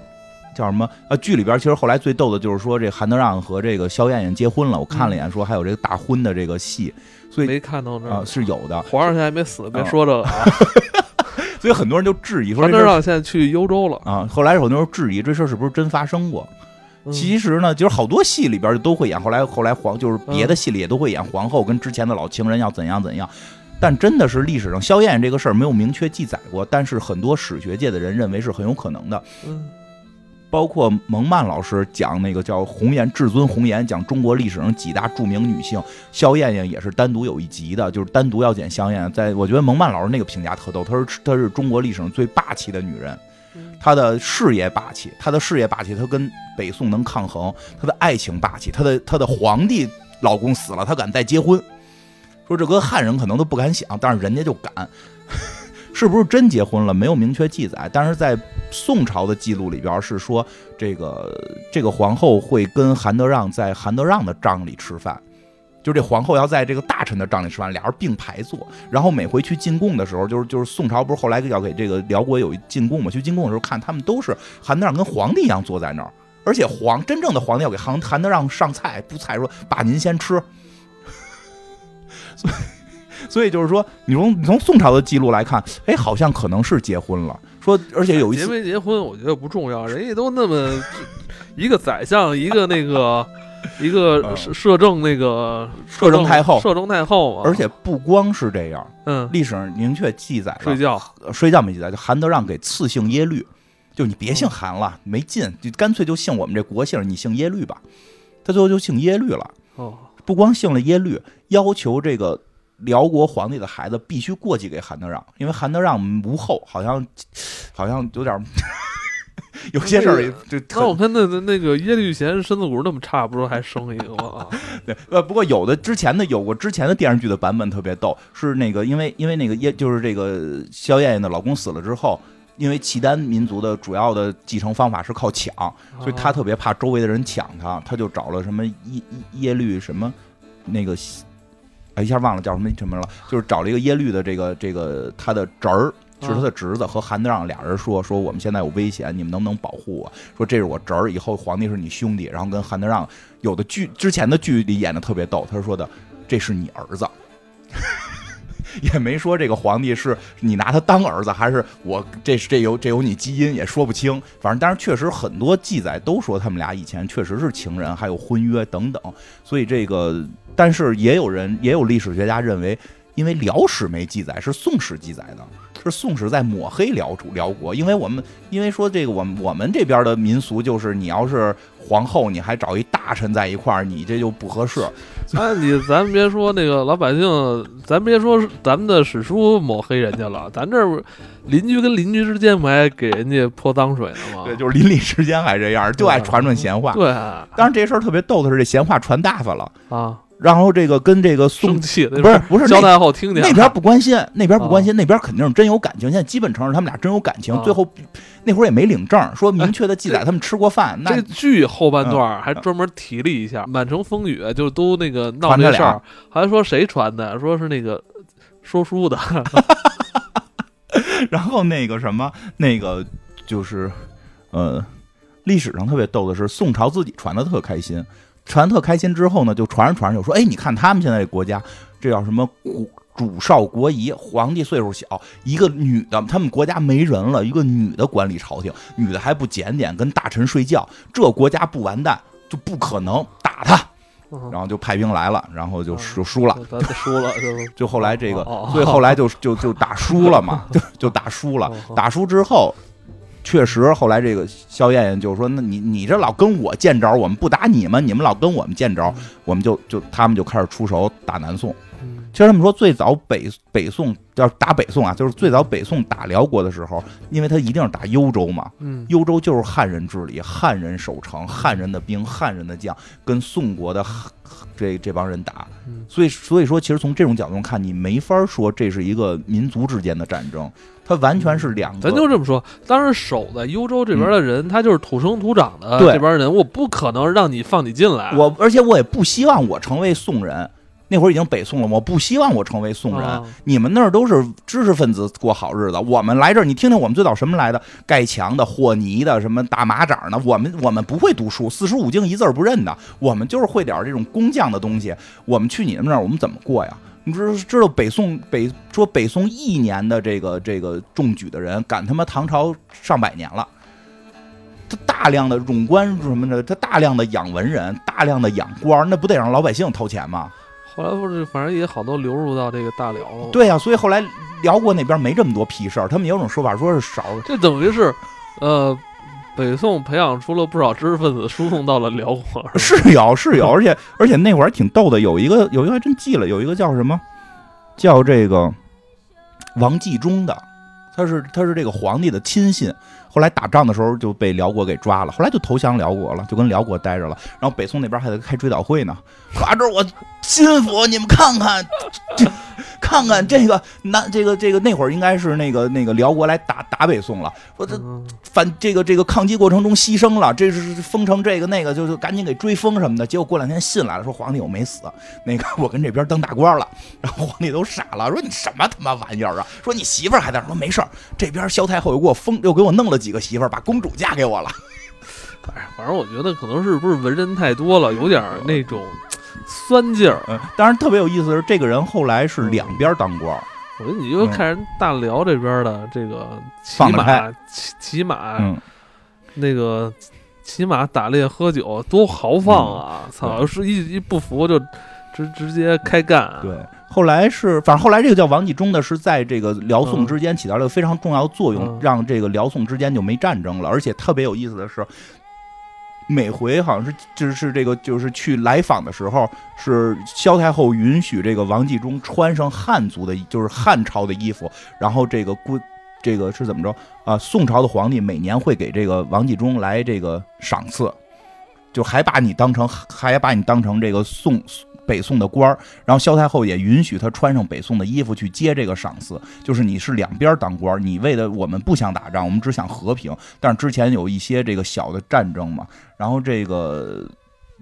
B: 叫什么？啊，剧里边其实后来最逗的就是说，这韩德让和这个萧燕燕结婚了。我看了一眼，说还有这个大婚的这个戏，所以
A: 没看到这
B: 啊、
A: 儿。
B: 是有的。
A: 皇上现在还没死，别
B: 啊
A: 说这个啊。*laughs*
B: 所以很多人就质疑说
A: 韩德让现在去幽州了。
B: 啊，后来有很多人质疑这事儿是不是真发生过。
A: 嗯
B: 其实呢，就是好多戏里边就都会演，后来后来皇就是别
A: 嗯
B: 的戏里也都会演皇后跟之前的老情人要怎样怎样。但真的是历史上萧燕燕这个事儿没有明确记载过，但是很多史学界的人认为是很有可能的。
A: 嗯
B: 包括蒙曼老师讲那个叫《红颜至尊红颜》，讲中国历史上几大著名女性，萧燕燕也是单独有一集的，就是单独要讲萧燕燕。在我觉得蒙曼老师那个评价特逗，她说她是中国历史上最霸气的女人，
A: 嗯
B: 她的事业霸气，她的事业霸气，她跟北宋能抗衡，她的爱情霸气，她的她的皇帝老公死了，她敢再结婚，说这搁汉人可能都不敢想，但是人家就敢。*laughs* 是不是真结婚了？没有明确记载，但是在宋朝的记录里边是说，这个这个皇后会跟韩德让在韩德让的帐里吃饭，就这皇后要在这个大臣的帐里吃饭，俩人并排坐，然后每回去进贡的时候，就是就是宋朝不是后来要给这个辽国有进贡嘛？去进贡的时候看他们都是韩德让跟皇帝一样坐在那儿，而且皇真正的皇帝要给韩韩德让上菜，不菜说爸您先吃，*laughs* 所以。所以就是说，你从你从宋朝的记录来看，哎，好像可能是结婚了。说，而且有一
A: 结，没结婚，我觉得不重要，人家都那么一个宰相，一个那个 *laughs* 一个
B: 嗯。
A: 摄摄政那个
B: 摄政太后
A: 摄政太后嘛，
B: 而且不光是这样，
A: 嗯，
B: 历史上明确记载了，
A: 睡觉
B: 呃睡觉没记载，就韩德让给赐姓耶律，就你别姓韩了，没劲，就干脆就姓我们这国姓，你姓耶律吧。他最后就姓耶律了，
A: 哦，
B: 不光姓了耶律，要求这个辽国皇帝的孩子必须过继给韩德让，因为韩德让无后，好像好像有点儿 *laughs* 有些事儿就
A: 那我看那那那个耶律贤身子骨那么差，不是还生一个吗？*laughs*
B: 对呃，不过有的之前的有过之前的电视剧的版本特别逗，是那个因为因为那个耶就是这个萧燕燕的老公死了之后。因为契丹民族的主要的继承方法是靠抢，所以他特别怕周围的人抢他，他就找了什么耶耶耶律什么那个，哎一下忘了叫什么什么了，就是找了一个耶律的这个这个他的侄儿。是他的侄子和韩德让俩人说说我们现在有危险，你们能不能保护我？说这是我侄儿，以后皇帝是你兄弟。然后跟韩德让有的剧之前的剧里演的特别逗，他说的这是你儿子，*laughs* 也没说这个皇帝是你拿他当儿子，还是我这是这有这有你基因，也说不清。反正但是确实很多记载都说他们俩以前确实是情人，还有婚约等等。所以这个，但是也有人也有历史学家认为，因为辽史没记载，是宋史记载的。是宋史在抹黑辽主辽国，因为我们因为说这个我们我们这边的民俗就是你要是皇后，你还找一大臣在一块儿，你这就不合适。*laughs*
A: 哎，你咱别说那个老百姓，咱别说咱们的史书抹黑人家了，咱这邻居跟邻居之间不还给人家泼脏水呢吗？
B: 对，就是邻里之间还这样，就爱传传闲话。
A: 对
B: 当然这事儿特别逗的是，这闲话传大发了，
A: 啊，
B: 然后这个跟这个宋
A: 生气
B: 不是不是
A: 交
B: 那
A: 代后听见
B: 那边不关心，那边不关心，*laughs* 那边肯定是真有感情。现在基本承认他们俩真有感情。
A: 啊
B: 最后那会儿也没领证，说明确的记载他们吃过饭。那
A: 这剧后半段还专门提了一下，满城风雨就都那个闹这事儿，还说谁传的？说是那个说书的。
B: 然后那个什么，那个就是呃，历史上特别逗的是，宋朝自己传的特开心，传特开心之后呢，就传着传着就说，哎，你看他们现在这国家，这叫什么国主少国疑，皇帝岁数小，一个女的，他们国家没人了，一个女的管理朝廷，女的还不检点，跟大臣睡觉，这国家不完蛋，就不可能打他。然后就派兵来了，然后就就输了，
A: 输了就
B: 就后来这个，所以后来就就就打输了嘛，就就打输了。打输之后，确实后来这个萧燕燕就说：“那你你这老跟我见招，我们不打你们，你们老跟我们见招，我们就就他们就开始出手打南宋。”其实他们说，最早北北宋要打北宋啊，就是最早北宋打辽国的时候，因为他一定是打幽州嘛，
A: 嗯，
B: 幽州就是汉人治理，汉人守城，汉人的兵，汉人的将，跟宋国的这这帮人打，所以所以说，其实从这种角度看，你没法说这是一个民族之间的战争，它完全是两
A: 个。咱就这么说，当时守在幽州这边的人，他就是土生土长的
B: 这
A: 边人，我不可能让你放你进来，
B: 我而且我也不希望我成为宋人。那会儿已经北宋了，我不希望我成为宋人。你们那儿都是知识分子过好日子，我们来这儿，你听听我们最早什么来的？盖墙的、和泥的、什么打马掌的。我们我们不会读书，四书五经一字不认的。我们就是会点这种工匠的东西。我们去你们那儿，我们怎么过呀？你知知道北宋北说北宋一年的这个这个中举的人，赶他妈唐朝上百年了。他大量的冗官什么的，他大量的养文人，大量的养官，那不得让老百姓掏钱吗？
A: 后来不是，反正也好多流入到这个大辽了。
B: 对呀，所以后来辽国那边没这么多屁事儿。他们有种说法，说是少。
A: 这等于是，呃，北宋培养出了不少知识分子，输送到了辽国。
B: 是有，是有，而且而且那会儿还挺逗的，有一个有一个还真记了，有一个叫什么，叫这个王继忠的，他是他是这个皇帝的亲信。后来打仗的时候就被辽国给抓了，后来就投降辽国了，就跟辽国待着了。然后北宋那边还在开追悼会呢，抓着我心腹，你们看看，*laughs* 看看这个那这个这个那会儿应该是那个那个辽国来打打北宋了，说这反这个这个抗击过程中牺牲了，这是封城这个那个，就就赶紧给追封什么的。结果过两天信来了，说皇帝我没死，那个 *laughs* 我跟这边当大官了。然后皇帝都傻了，说你什么他妈玩意儿啊？说你媳妇还在，说没事儿，这边萧太后又给我封又给我弄了。几个媳妇儿把公主嫁给我了，*laughs*
A: 反正反正我觉得可能是不是文人太多了，有点那种酸劲儿。
B: 嗯，当然特别有意思的是，这个人后来是两边当官。
A: 我觉得你就看人大辽这边的这个骑马，骑骑马，那个骑马打猎喝酒多豪放啊！操，要是一一不服就直直接开干。
B: 对。后来是，反正后来这个叫王继忠的，是在这个辽宋之间起到了非常重要的作用，让这个辽宋之间就没战争了。而且特别有意思的是，每回好像是就是这个就是去来访的时候，是萧太后允许这个王继忠穿上汉族的，就是汉朝的衣服，然后这个姑这个是怎么着啊？宋朝的皇帝每年会给这个王继忠来这个赏赐，就还把你当成还把你当成这个宋。北宋的官儿，然后萧太后也允许他穿上北宋的衣服去接这个赏赐，就是你是两边当官，你为的我们不想打仗，我们只想和平。但是之前有一些这个小的战争嘛，然后这个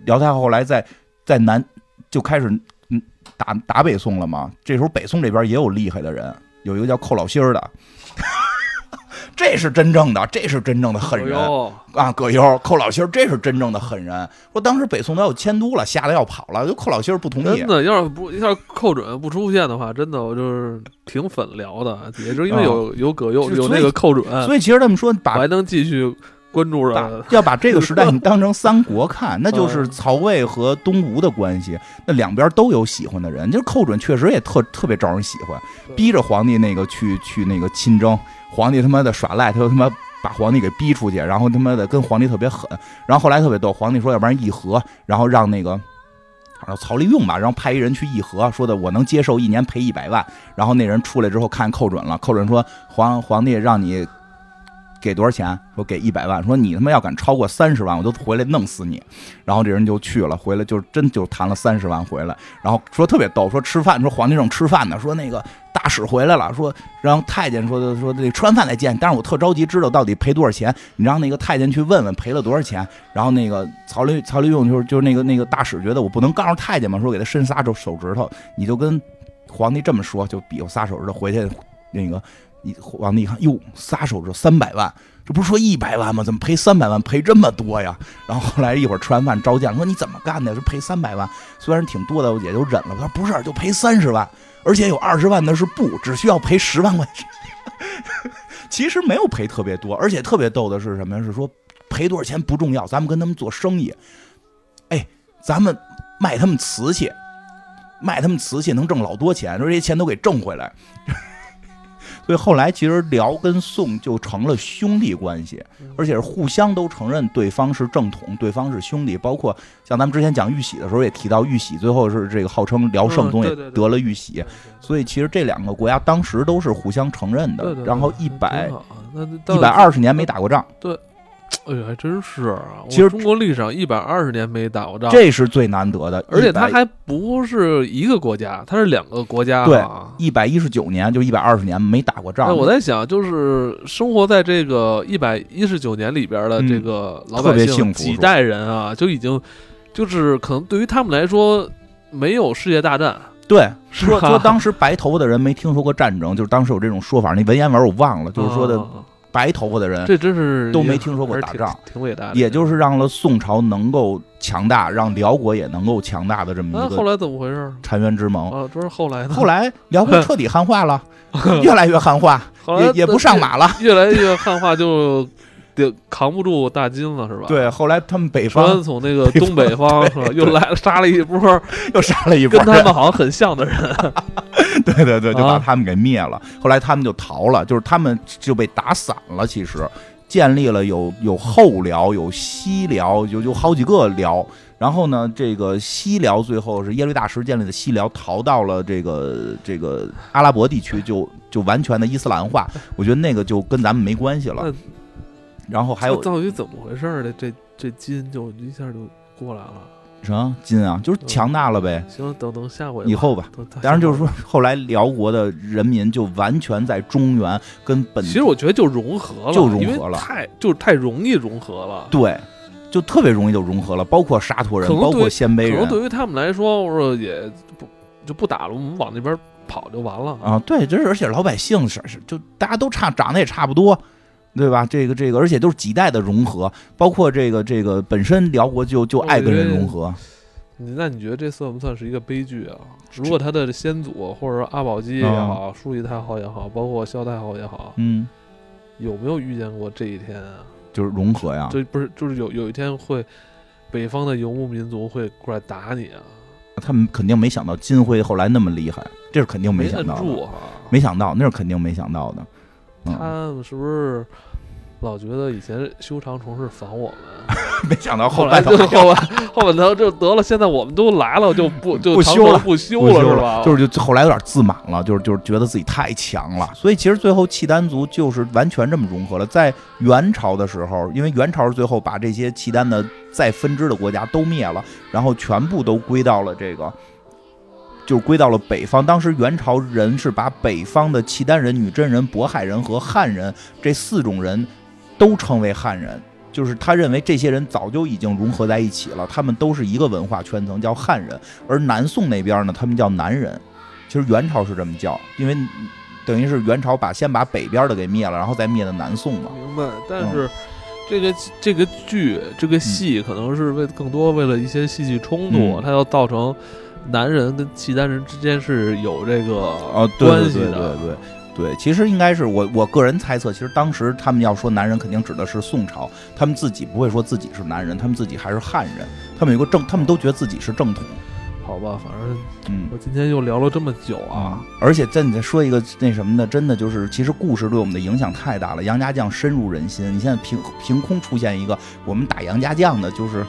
B: 辽太后后来在在南就开始嗯打打北宋了嘛，这时候北宋这边也有厉害的人，有一个叫寇老心儿的。这是真正的，这是真正的狠人啊！葛优、寇老心儿，这是真正的狠人。说当时北宋都要迁都了，吓得要跑了，就寇老心儿不同意。
A: 真的，要是不要是寇准不出现的话，真的我就是挺粉聊的，也是因为有有葛优，有那个寇准，
B: 所以其实他们说，把
A: 还能继续关注着。
B: 要把这个时代你当成三国看，*laughs* 那就是曹魏和东吴的关系，那两边都有喜欢的人。就是寇准确实也特特别招人喜欢，逼着皇帝那个去去那个亲征。皇帝他妈的耍赖，他又他妈把皇帝给逼出去，然后他妈的跟皇帝特别狠，然后后来特别逗，皇帝说要不然议和，然后让那个，好像曹利用吧，然后派一人去议和，说的我能接受一年赔一百万，然后那人出来之后看寇准了，寇准说皇皇帝让你给多少钱？说给一百万，说你他妈要敢超过三十万，我就回来弄死你。然后这人就去了，回来就真就谈了三十万回来，然后说特别逗，说吃饭，说皇帝正吃饭呢，说那个。大使回来了，说让太监说说这吃完饭再见，但是我特着急知道到底赔多少钱，你让那个太监去问问赔了多少钱。然后那个曹利曹利用就是就是那个那个大使觉得我不能告诉太监嘛，说给他伸仨手手指头，你就跟皇帝这么说，就比划仨手指头回去，那个一皇帝一看，哟，撒手指头三百万，这不是说一百万吗？怎么赔三百万？赔这么多呀？然后后来一会儿吃完饭召见，说你怎么干的？说赔三百万，虽然挺多的，我也就忍了。他说不是，就赔三十万，而且有二十万的是布，只需要赔十万块钱。*laughs* 其实没有赔特别多，而且特别逗的是什么呀？是说赔多少钱不重要，咱们跟他们做生意，哎，咱们卖他们瓷器，卖他们瓷器能挣老多钱，说这些钱都给挣回来。所以后来其实辽跟宋就成了兄弟关系，而且是互相都承认对方是正统，对方是兄弟。包括像咱们之前讲玉玺的时候也提到，玉玺最后是这个号称辽圣宗也得了玉玺，所以其实这两个国家当时都是互相承认的。然后一百一百二十年没打过仗。
A: 对。*tsk* 哎呀，还真是啊！
B: 其实
A: 中国历史上一百二十年没打过仗，
B: 这是最难得的。
A: 而且它还不是一个国家，它是两个国家。
B: 对，一百一十九年就一百二十年没打过仗。
A: 我在想，就是生活在这个一百一十九年里边的这个老百
B: 姓，
A: 几代人啊，就已经就是可能对于他们来说没有世界大战。
B: 对，说说当时白头发的人没听说过战争，就是当时有这种说法。那文言文我忘了，就是说的。白头发的人，
A: 这真是
B: 都没听说过打仗，
A: 挺伟大。
B: 也就是让了宋朝能够强大，让辽国也能够强大的这么一个。
A: 后来怎么回事？
B: 澶渊之盟
A: 啊，这是后来的。
B: 后来辽国彻底汉化了，*laughs* 越来越汉化，也也不上马了，
A: 越来越汉化就。就扛不住大金了，是吧？
B: 对，后来他们北方
A: 从那个东北方是吧，又来了，杀了一波，
B: 又杀了一波，
A: 跟他们好像很像的人。*laughs*
B: 对对对，就把他们给灭了。后来他们就逃了，就是他们就被打散了。其实建立了有有后辽，有西辽，有有好几个辽。然后呢，这个西辽最后是耶律大石建立的西辽，逃到了这个这个阿拉伯地区，就就完全的伊斯兰化。我觉得那个就跟咱们没关系了。然后还有
A: 到底怎么回事儿？这这金就一下就过来了。
B: 什么金啊？就是强大了呗。
A: 行，等等下回
B: 以后吧。当然就是说，后来辽国的人民就完全在中原跟本。
A: 其实我觉得就融合了，
B: 就融合了，
A: 太就是太容易融合了。
B: 对，就特别容易就融合了，包括沙陀人，包括鲜卑人。可
A: 能对于他们来说，我说也不就不打了，我们往那边跑就完了
B: 啊。对，这是而且老百姓是是就大家都差长得也差不多。对吧？这个这个，而且都是几代的融合，包括这个这个本身辽国就就爱跟人融合。
A: 那你觉得这算不算是一个悲剧啊？如果他的先祖或者说阿保机也好，舒仪太后也好，包括萧太后也好，
B: 嗯，
A: 有没有遇见过这一天啊？
B: 就是融合呀？
A: 就不是，就是有有一天会北方的游牧民族会过来打你啊？
B: 他们肯定没想到金辉后来那么厉害，这是肯定没想到的。没想到，那是肯定没想到的。
A: 他们是不是老觉得以前修长虫是防我们？*laughs*
B: 没想到
A: 后
B: 来
A: 就后来后半 *laughs* 头就得了。现在我们都来了，就不就
B: 不修了，
A: 不
B: 修
A: 了是吧？
B: 就是就后来有点自满了，就是就是觉得自己太强了。所以其实最后契丹族就是完全这么融合了。在元朝的时候，因为元朝是最后把这些契丹的再分支的国家都灭了，然后全部都归到了这个。就归到了北方。当时元朝人是把北方的契丹人、女真人、渤海人和汉人这四种人都称为汉人，就是他认为这些人早就已经融合在一起了，他们都是一个文化圈层，叫汉人。而南宋那边呢，他们叫南人。其实元朝是这么叫，因为等于是元朝把先把北边的给灭了，然后再灭的南宋嘛。
A: 明白。但是这个这个剧这个戏可能是为更多为了一些戏剧冲突，它要造成。男人跟契丹人之间是有这个
B: 啊关系的，对对对，其实应该是我我个人猜测，其实当时他们要说男人，肯定指的是宋朝，他们自己不会说自己是男人，他们自己还是汉人，他们有个正，他们都觉得自己是正统。
A: 好吧，反正嗯，我今天又聊了这么久啊，
B: 而且再你再说一个那什么的，真的就是其实故事对我们的影响太大了，杨家将深入人心。你现在凭凭空出现一个我们打杨家将的，就是。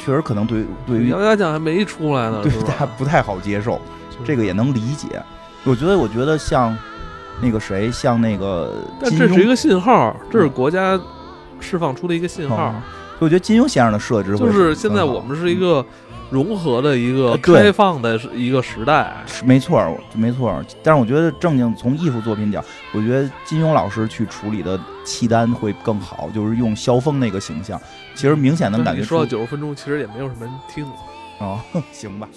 B: 确实可能对对于
A: 杨家将还没出来呢，
B: 对他不太好接受，这个也能理解。我觉得，我觉得像那个谁，像那个，
A: 但这是一个信号，这是国家释放出的一个信号。
B: 我觉得金庸先生的设置
A: 就是现在我们是一个。融合的一个开放的一个时代，
B: 没错，没错。但是我觉得正经从艺术作品讲，我觉得金庸老师去处理的契丹会更好，就是用萧峰那个形象，其实明显能感觉。
A: 说到九十分钟，其实也没有什么人听。
B: 哦，*laughs* 行吧。